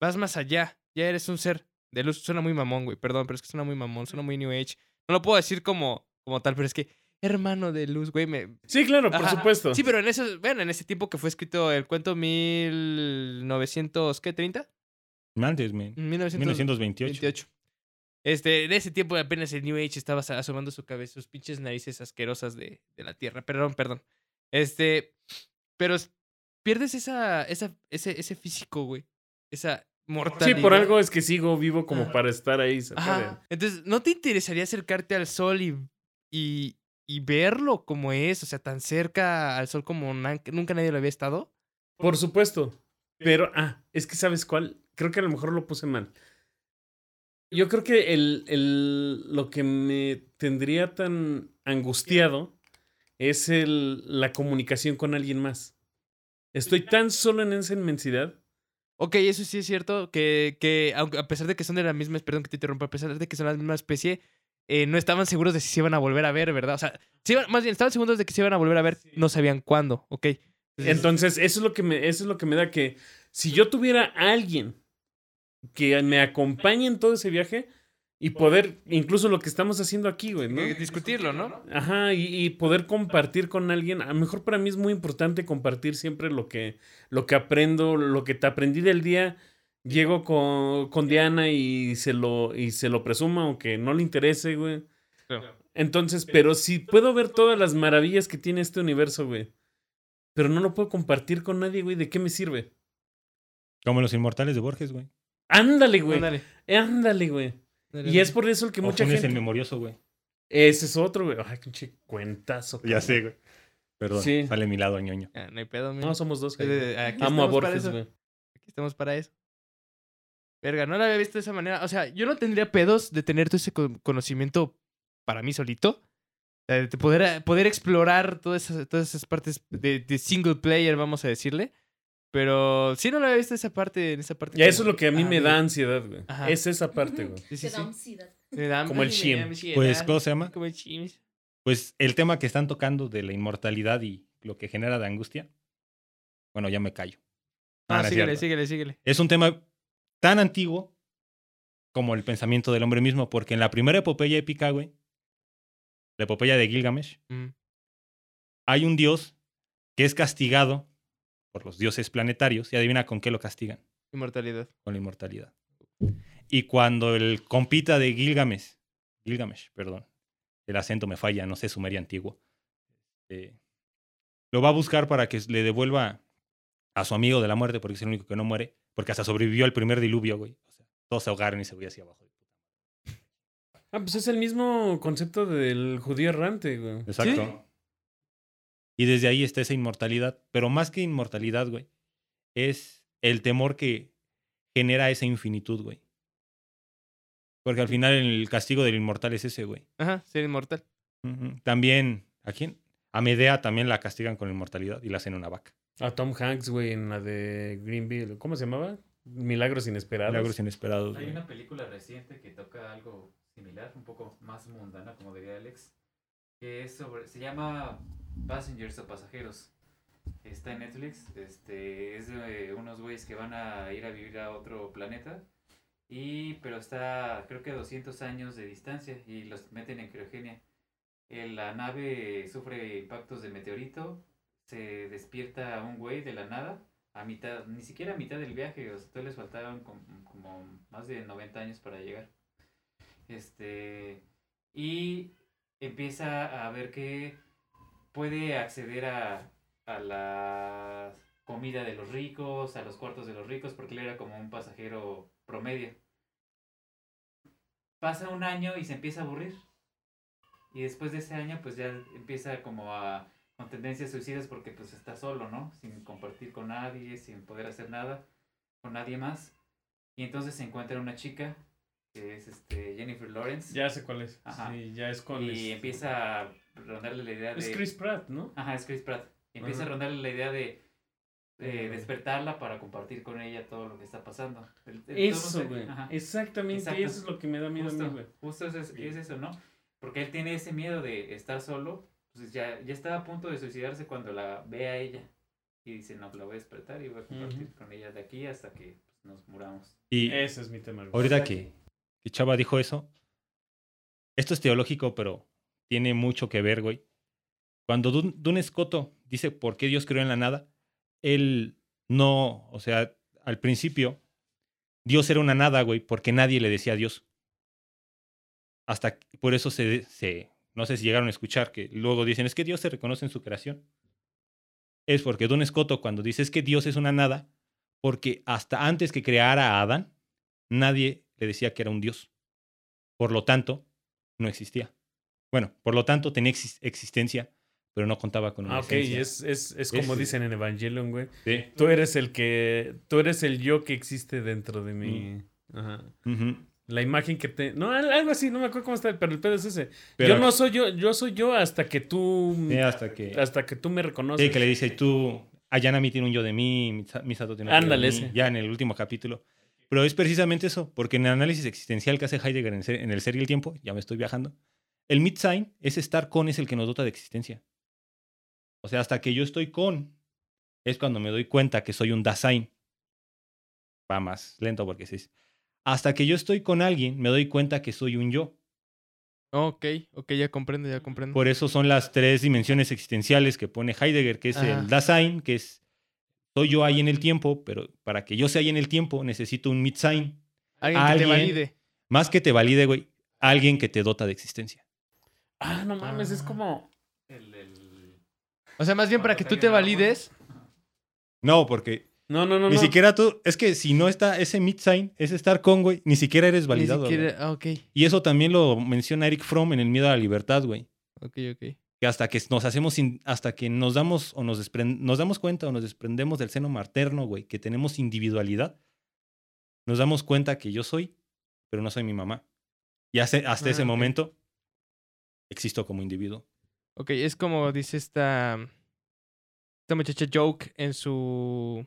Vas más allá. Ya eres un ser de luz. Suena muy mamón, güey. Perdón, pero es que suena muy mamón. Suena muy New Age. No lo puedo decir como, como tal, pero es que hermano de luz, güey. Me... Sí, claro, por Ajá. supuesto. Sí, pero en eso, bueno, en ese tiempo que fue escrito el cuento 1900, ¿qué? ¿30? Antes, men. 1928. 1928. Este, en ese tiempo apenas el New Age estaba asomando su cabeza, sus pinches narices asquerosas de, de la Tierra. Perdón, perdón. Este, pero pierdes esa, esa, ese, ese físico, güey. Esa Sí, por algo es que sigo vivo como para estar ahí. Entonces, ¿no te interesaría acercarte al sol y, y, y verlo como es? O sea, tan cerca al sol como nunca nadie lo había estado. Por supuesto. Pero, ah, es que ¿sabes cuál? Creo que a lo mejor lo puse mal. Yo creo que el, el, lo que me tendría tan angustiado es el, la comunicación con alguien más. Estoy tan solo en esa inmensidad. Ok, eso sí es cierto, que, que aunque, a pesar de que son de la misma, perdón que te interrumpa, a pesar de que son la misma especie, eh, no estaban seguros de si se iban a volver a ver, ¿verdad? O sea, se iban- más bien, estaban seguros de que se iban a volver a ver, no sabían cuándo, ok. Entonces, eso es lo que me, eso es lo que me da que si yo tuviera a alguien que me acompañe en todo ese viaje y poder, incluso lo que estamos haciendo aquí, güey, ¿no? Discutirlo, ¿no? Ajá, y, y poder compartir con alguien. A lo mejor para mí es muy importante compartir siempre lo que, lo que aprendo, lo que te aprendí del día. Llego con, con Diana y se lo, y se lo presumo, aunque no le interese, güey. Claro. Entonces, pero si puedo ver todas las maravillas que tiene este universo, güey. Pero no lo puedo compartir con nadie, güey. ¿De qué me sirve? Como los inmortales de Borges, güey. Ándale, güey. Ándale, Ándale, güey. Y es por eso el que O mucha Funes gente. el memorioso, güey. Ese es otro, güey. Ay, pinche cuentazo. Ya sé, güey. Perdón, Sí. sale mi lado ñoño. Ah, no hay pedo, No, mira. somos dos. Eh, güey. aquí Amo a estamos para Borges, eso. güey. Aquí estamos para eso. Verga, no la había visto de esa manera. O sea, yo no tendría pedos de tener todo ese co- conocimiento para mí solito. O sea, de poder, poder explorar todas esas, todas esas partes de, de single player, vamos a decirle. Pero sí no la había visto esa parte, en esa parte. Y eso es lo que a mí Ah, me da ansiedad, güey. Ajá. Es esa parte, güey. Sí, sí, Te da sí. ansiedad. Me da- Como el Shim. Pues, ¿cómo se llama? Como el Shim. Pues el tema que están tocando de la inmortalidad y lo que genera de angustia. Bueno, ya me callo. Ah, Ah, no es síguele, cierto. síguele, síguele. Es un tema tan antiguo como el pensamiento del hombre mismo, porque en la primera epopeya épica, güey, la epopeya de Gilgamesh, Mm. hay un dios que es castigado por los dioses planetarios y adivina con qué lo castigan, Inmortalidad. con la inmortalidad. Y cuando el compita de Gilgamesh, Gilgamesh, perdón, el acento me falla, no sé sumerio antiguo, eh, lo va a buscar para que le devuelva a su amigo de la muerte, porque es el único que no muere, porque hasta sobrevivió al primer diluvio, güey. O sea, todos se ahogaron y se veía hacia abajo. Ah, pues es el mismo concepto del judío errante, güey. Exacto. Y desde ahí está esa inmortalidad. Pero más que inmortalidad, güey, es el temor que genera esa infinitud, güey. Porque al final el castigo del inmortal es ese, güey. Ajá, ser inmortal. También, ¿a quién? A Medea también la castigan con inmortalidad y la hacen una vaca. A Tom Hanks, güey, en la de Greenville. ¿Cómo se llamaba? Milagros inesperados. Milagros inesperados, Hay güey. una película reciente que toca algo similar, un poco más mundana, como diría Alex, que es sobre, se llama Passengers o Pasajeros. Está en Netflix, este, es de unos güeyes que van a ir a vivir a otro planeta Y, pero está, creo que a 200 años de distancia y los meten en criogenia. La nave sufre impactos de meteorito, se despierta un güey de la nada, a mitad, ni siquiera a mitad del viaje, o sea, les faltaban como, como más de 90 años para llegar. Este, y empieza a ver que puede acceder a, a la comida de los ricos, a los cuartos de los ricos, porque él era como un pasajero promedio. Pasa un año y se empieza a aburrir. Y después de ese año, pues ya empieza como a con tendencias suicidas porque pues está solo, ¿no? Sin compartir con nadie, sin poder hacer nada con nadie más. Y entonces se encuentra una chica que es este Jennifer Lawrence. Ya sé cuál es. Ajá. Sí, ya es con. y este- empieza a rondarle la idea de... Es Chris Pratt, ¿no? Ajá, es Chris Pratt. Y empieza Ajá. a rondarle la idea de eh, despertarla para compartir con ella todo lo que está pasando. El- el- Eso, güey. ajá. Exactamente. Exacto. Eso es lo que me da miedo a mí, Justo, güey. justo es, es- es eso, ¿no? Porque él tiene ese miedo de estar solo. Pues ya, ya está a punto de suicidarse cuando la ve a ella. Y dice, no, la voy a despertar y voy a compartir con ella de aquí hasta que pues, nos muramos. Y Ese es mi tema, güey. ahorita que, que Chava dijo eso, esto es teológico, pero tiene mucho que ver, güey. Cuando Dun, Escoto dice por qué Dios creó en la nada, él no, o sea, al principio, Dios era una nada, güey, porque nadie le decía a Dios. Hasta por eso se, no sé si llegaron a escuchar que luego dicen, es que Dios se reconoce en su creación. Es porque Dun Escoto cuando dice es que Dios es una nada, porque hasta antes que creara a Adán, nadie le decía que era un Dios. Por lo tanto, no existía. Bueno, por lo tanto tenía exis- existencia, pero no contaba con una Ah, ok. esencia. Es, es, es como Es- dicen en Evangelion, güey. Sí. Tú eres el que. Tú eres el yo que existe dentro de mi. Mm. Ajá. Ujú. La imagen que te. No, al- algo así, no me acuerdo cómo está, pero el pedo es ese. Pero- yo no soy yo, yo soy yo hasta que tú. Hasta que, Hasta que tú me reconoces. sí, que le dice, tú, Ayanami tiene un yo de mí, Misa- Misato tiene un yo de mí", ese. ya en el último capítulo. Pero es precisamente eso, porque en el análisis existencial que hace Heidegger en el ser y el tiempo, ya me estoy viajando, el Mitsein es estar con, es el que nos dota de existencia. O sea, hasta que yo estoy con, es cuando me doy cuenta que soy un Dasein. Va más lento porque sí. Hasta que yo estoy con alguien, me doy cuenta que soy un yo. Ok, ok, ya comprendo, ya comprendo. Por eso son las tres dimensiones existenciales que pone Heidegger, que es Ajá. el Dasein, que es soy yo ahí en el tiempo, pero para que yo sea ahí en el tiempo necesito un Mitsein. Alguien que te alguien- valide. Más que te valide, güey, alguien que te dota de existencia. Ah, no mames, es Ah. como. El, el- O sea, más bien para que tú te agua. valides. No, porque No, no, no. ni no. siquiera tú, es que si no está ese Mitsein, ese estar con, güey, ni siquiera eres Ni validado. güey. siquiera. Ah, ok, Y eso también lo menciona Eric Fromm en El miedo a la libertad, güey. ok, ok. que hasta que nos hacemos, in- hasta que nos damos o nos, despren- nos damos cuenta o nos desprendemos del seno materno, güey, que tenemos individualidad, nos damos cuenta que yo soy, pero no soy mi mamá. Y hace- hasta Ah, ese ok. momento existo como individuo. Ok, es como dice esta. Esta muchacha Joke en su.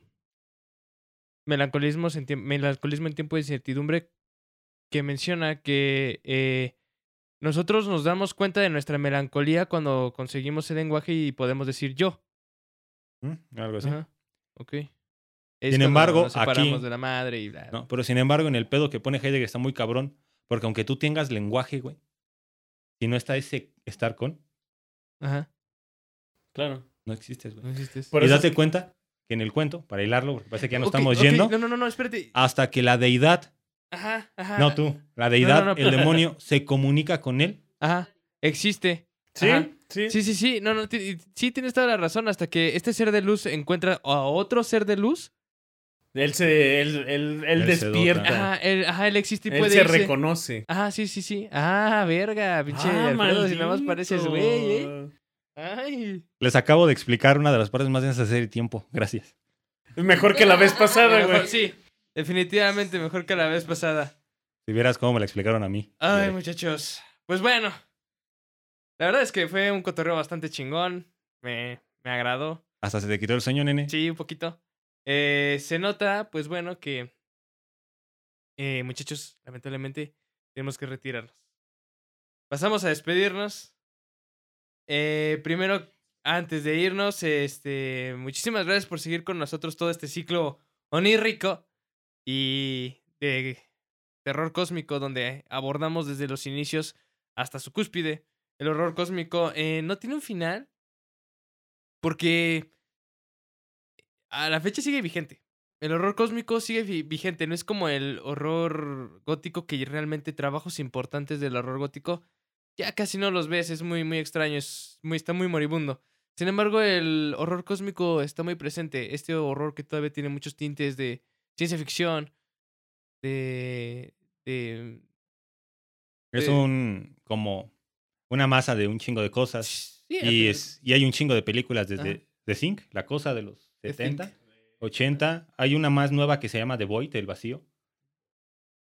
Melancolismo en, tiemp- melancolismo en tiempo de incertidumbre. Que menciona que eh, nosotros nos damos cuenta de nuestra melancolía cuando conseguimos el lenguaje y podemos decir yo. ¿Mm? Algo así. Ajá. Ok. Es Sin embargo, nos aquí- de la madre y bla. ¿no? Pero sin embargo, en el pedo que pone Heidegger está muy cabrón, porque aunque tú tengas lenguaje, güey, si no está ese estar con, Ajá. Claro. no existes, güey. No existes. Por y eso date es- cuenta que en el cuento, para hilarlo, porque parece que ya nos Ok, estamos yendo, No, no, no, no, espérate. hasta que la deidad Ajá, ajá. No tú, la deidad, no, el pero- demonio, se comunica con él. Ajá. Existe. Sí, Ajá. sí. Sí, sí, sí. No, no, sí tienes toda la razón. Hasta que este ser de luz encuentra a otro ser de luz. Él se. Él, él, él Él se despierta. Ajá, él, ajá, él existe y Él puede se irse. reconoce. Ajá, sí, sí, sí. Ah, verga, pinche Ah, Alfredo, si nada más pareces güey, ¿eh? Ay. Les acabo de explicar una de las partes más densas de serie tiempo. Gracias. Mejor que la vez pasada, güey. sí, definitivamente mejor que la vez pasada. Si vieras cómo me la explicaron a mí. Ay, muchachos. Pues bueno. La verdad es que fue un cotorreo bastante chingón. Me, me agradó. Hasta se te quitó el sueño, nene. Sí, un poquito. Eh, se nota, pues bueno, que eh, muchachos, lamentablemente, tenemos que retirarnos. Pasamos a despedirnos. Eh, primero, antes de irnos, este, muchísimas gracias por seguir con nosotros todo este ciclo onírrico y de terror cósmico, donde abordamos desde los inicios hasta su cúspide. El horror cósmico no tiene un final porque a la fecha sigue vigente. El horror cósmico sigue vi- vigente, no es como el horror gótico que realmente trabajos importantes del horror gótico ya casi no los ves, es muy muy extraño, es muy está muy moribundo. Sin embargo, el horror cósmico está muy presente, este horror que todavía tiene muchos tintes de ciencia ficción, de de Es un como una masa de un chingo de cosas. Sí, Y, es, y hay un chingo de películas Ajá. The Think, la cosa de los The 70, Think. 80. Hay una más nueva que se llama The Void, el vacío.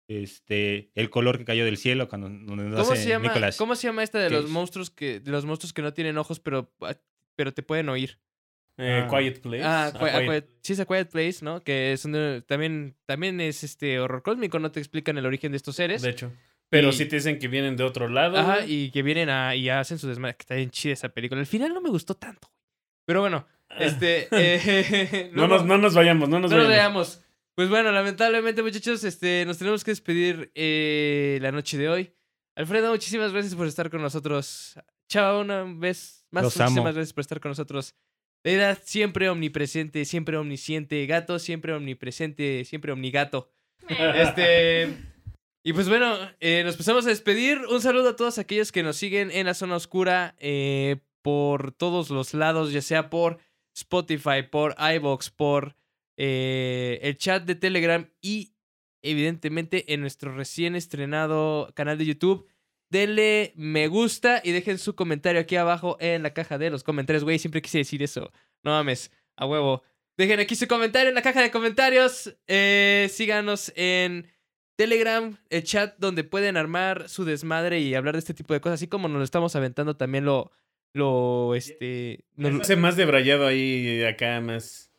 Este, el color que cayó del cielo cuando ¿Cómo hace se llama? Nicolas ¿Cómo se llama esta de los monstruos que de los monstruos que no tienen ojos pero ah, pero te pueden oír? Eh, Ah. Quiet Place. Ah, A Qui- A Quiet- sí, es A Quiet Place, ¿no? Que es un- también también es este horror cósmico, no te explican el origen de estos seres. De hecho. Pero Y- sí te dicen que vienen de otro lado. Ajá, y que vienen a, y hacen su desmadre. Que está bien chida esa película. Al final no me gustó tanto. Pero bueno, este. eh, no, nos, no nos vayamos, no nos no nos vayamos. Pues bueno, lamentablemente, muchachos, este, nos tenemos que despedir eh, la noche de hoy. Alfredo, muchísimas gracias por estar con nosotros. Chao, una vez más. Los muchísimas amo. gracias por estar con nosotros. Deidad, siempre omnipresente, siempre omnisciente. Gato, siempre omnipresente, siempre omnigato. Este. Y pues bueno, eh, nos pasamos a despedir. Un saludo a todos aquellos que nos siguen en la zona oscura eh, por todos los lados, ya sea por Spotify, por iBox, por eh, el chat de Telegram y evidentemente en nuestro recién estrenado canal de YouTube. Denle me gusta y dejen su comentario aquí abajo en la caja de los comentarios. Güey, siempre quise decir eso. No mames, a huevo. Dejen aquí su comentario en la caja de comentarios. Eh, síganos en Telegram, el chat donde pueden armar su desmadre y hablar de este tipo de cosas. Así como nos lo estamos aventando también lo... Lo, este... nos- Hace más debrayado ahí, acá más.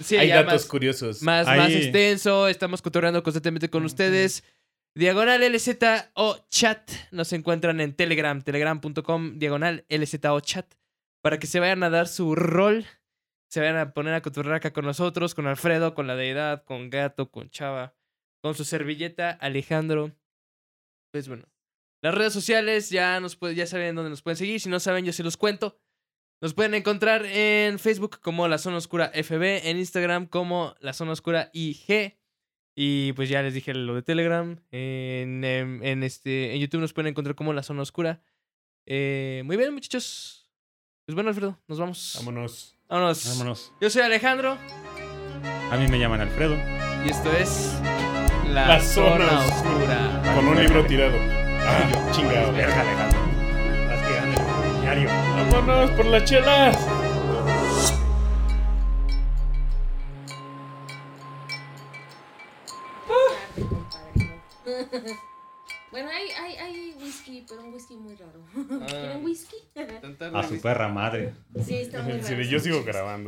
sí, Hay datos más- curiosos. más, Ahí- más extenso. Estamos cotorreando constantemente con ustedes. Diagonal LZ o chat. Nos encuentran en Telegram, telegram.com, diagonal LZ o chat. Para que se vayan a dar su rol. Se vayan a poner a cotorrear acá con nosotros, con Alfredo, con la deidad, con Gato, con Chava, con su servilleta, Alejandro. Pues bueno. Las redes sociales ya, nos puede- ya saben dónde nos pueden seguir. Si no saben, yo se los cuento. Nos pueden encontrar en Facebook como La Zona Oscura FB, en Instagram como La Zona Oscura IG. Y pues ya les dije lo de Telegram. En, em, en este, en YouTube nos pueden encontrar como La Zona Oscura. Eh, muy bien, muchachos. Pues bueno, Alfredo, nos vamos. Vámonos. Vámonos. Vámonos. Yo soy Alejandro A mí me llaman Alfredo. y esto es La, La Zona, Zona Oscura. Con un libro tirado. Ah, chingado. Verga, Alejandro. Estás tirando el diario. Vámonos por las chelas. Bueno, hay, hay, hay whisky, pero un whisky muy raro. Ah. ¿Quieren whisky? A su perra madre. sí, está muy raro. Sí, yo sigo grabando.